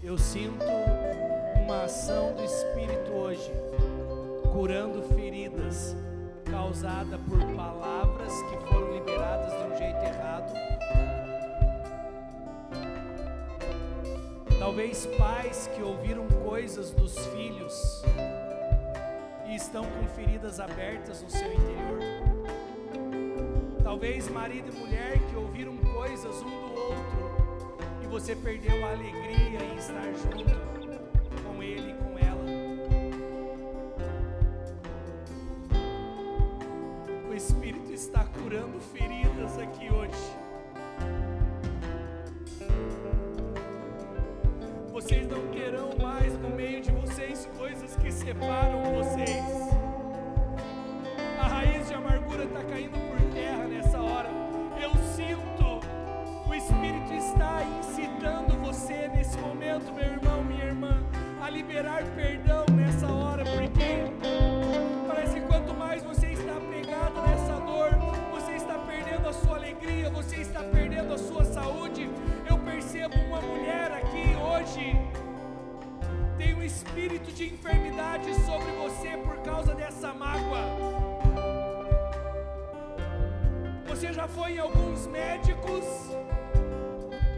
Eu sinto uma ação do Espírito hoje, curando feridas causadas por palavras que foram liberadas de um jeito errado. Talvez pais que ouviram coisas dos filhos e estão com feridas abertas no seu interior. Talvez marido e mulher que ouviram coisas um do outro e você perdeu a alegria em estar junto com ele com Espírito está curando feridas aqui hoje. Vocês não terão mais no meio de vocês coisas que separam vocês. A raiz de amargura está caindo por terra nessa hora. Eu sinto, o Espírito está incitando você nesse momento, meu irmão, minha irmã, a liberar perdão nessa hora, espírito de enfermidade sobre você por causa dessa mágoa. Você já foi em alguns médicos,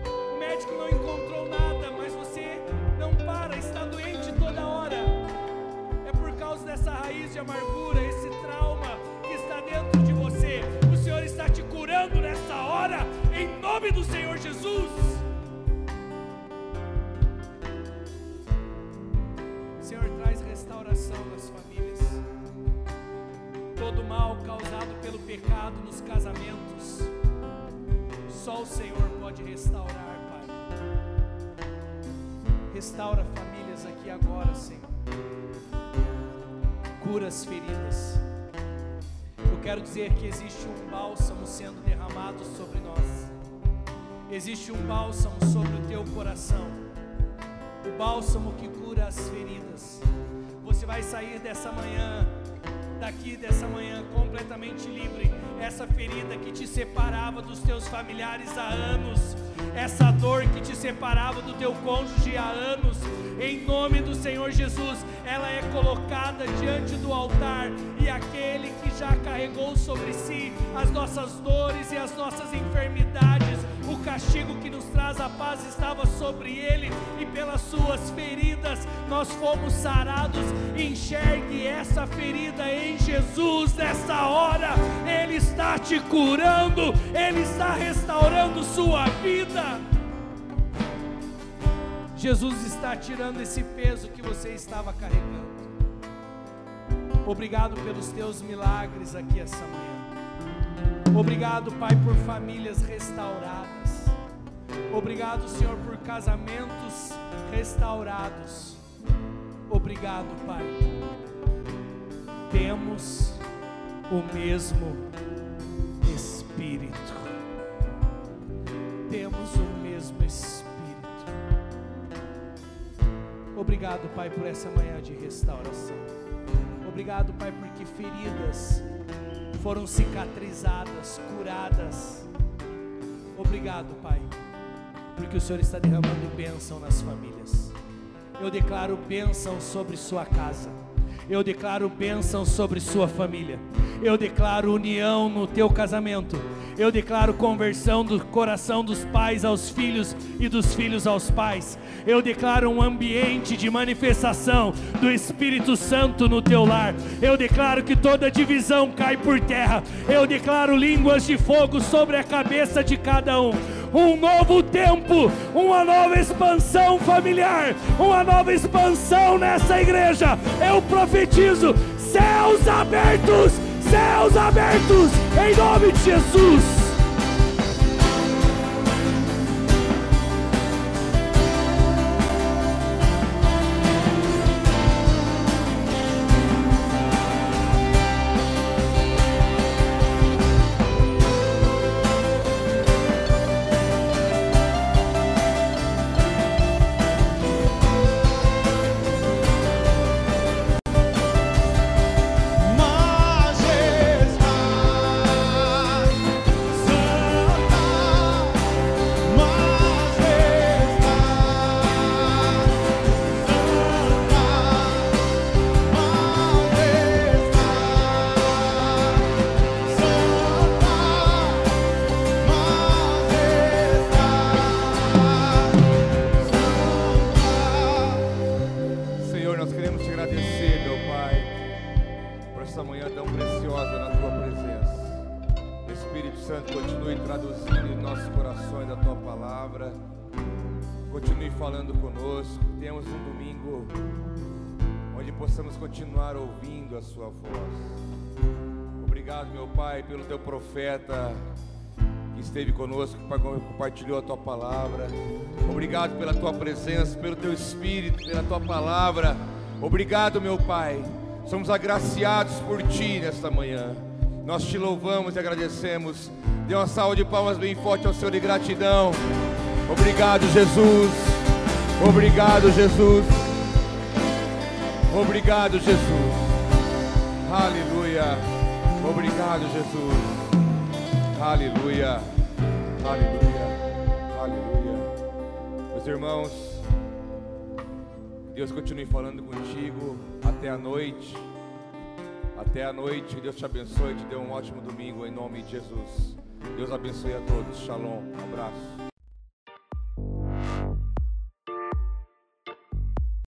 o médico não encontrou nada, mas você não para, está doente toda hora. É por causa dessa raiz de amargura, esse trauma que está dentro de você. O Senhor está te curando nessa hora, em nome do Senhor Jesus. Restauração nas famílias. Todo mal causado pelo pecado nos casamentos, só o Senhor pode restaurar, Pai. Restaura famílias aqui agora, Senhor. Cura as feridas. Eu quero dizer que existe um bálsamo sendo derramado sobre nós. Existe um bálsamo sobre o teu coração o bálsamo que cura as feridas. Vai sair dessa manhã, daqui dessa manhã, completamente livre. Essa ferida que te separava dos teus familiares há anos, essa dor que te separava do teu cônjuge há anos, em nome do Senhor Jesus, ela é colocada diante do altar e aquele que já carregou sobre si as nossas dores e as nossas enfermidades, castigo que nos traz a paz estava sobre ele e pelas suas feridas nós fomos sarados. Enxergue essa ferida em Jesus nessa hora. Ele está te curando, Ele está restaurando sua vida. Jesus está tirando esse peso que você estava carregando. Obrigado pelos teus milagres aqui essa manhã. Obrigado, Pai, por famílias restauradas. Obrigado, Senhor, por casamentos restaurados. Obrigado, Pai. Temos o mesmo Espírito. Temos o mesmo Espírito. Obrigado, Pai, por essa manhã de restauração. Obrigado, Pai, porque feridas foram cicatrizadas, curadas. Obrigado, Pai, porque o Senhor está derramando bênção nas famílias. Eu declaro bênção sobre sua casa. Eu declaro bênção sobre sua família. Eu declaro união no teu casamento. Eu declaro conversão do coração dos pais aos filhos e dos filhos aos pais. Eu declaro um ambiente de manifestação do Espírito Santo no teu lar. Eu declaro que toda divisão cai por terra. Eu declaro línguas de fogo sobre a cabeça de cada um um novo tempo, uma nova expansão familiar, uma nova expansão nessa igreja. Eu profetizo céus abertos, céus abertos, em nome de Jesus. Conosco, que compartilhou a tua palavra. Obrigado pela tua presença, pelo teu espírito, pela tua palavra. Obrigado, meu Pai. Somos agraciados por ti nesta manhã. Nós te louvamos e agradecemos. Dê uma salva de palmas bem forte ao Senhor de gratidão. Obrigado, Jesus. Obrigado, Jesus. Obrigado, Jesus. Aleluia. Obrigado, Jesus. Aleluia, aleluia, aleluia. Meus irmãos, Deus continue falando contigo até a noite. Até a noite, Deus te abençoe, te dê um ótimo domingo em nome de Jesus. Deus abençoe a todos. Shalom, um abraço.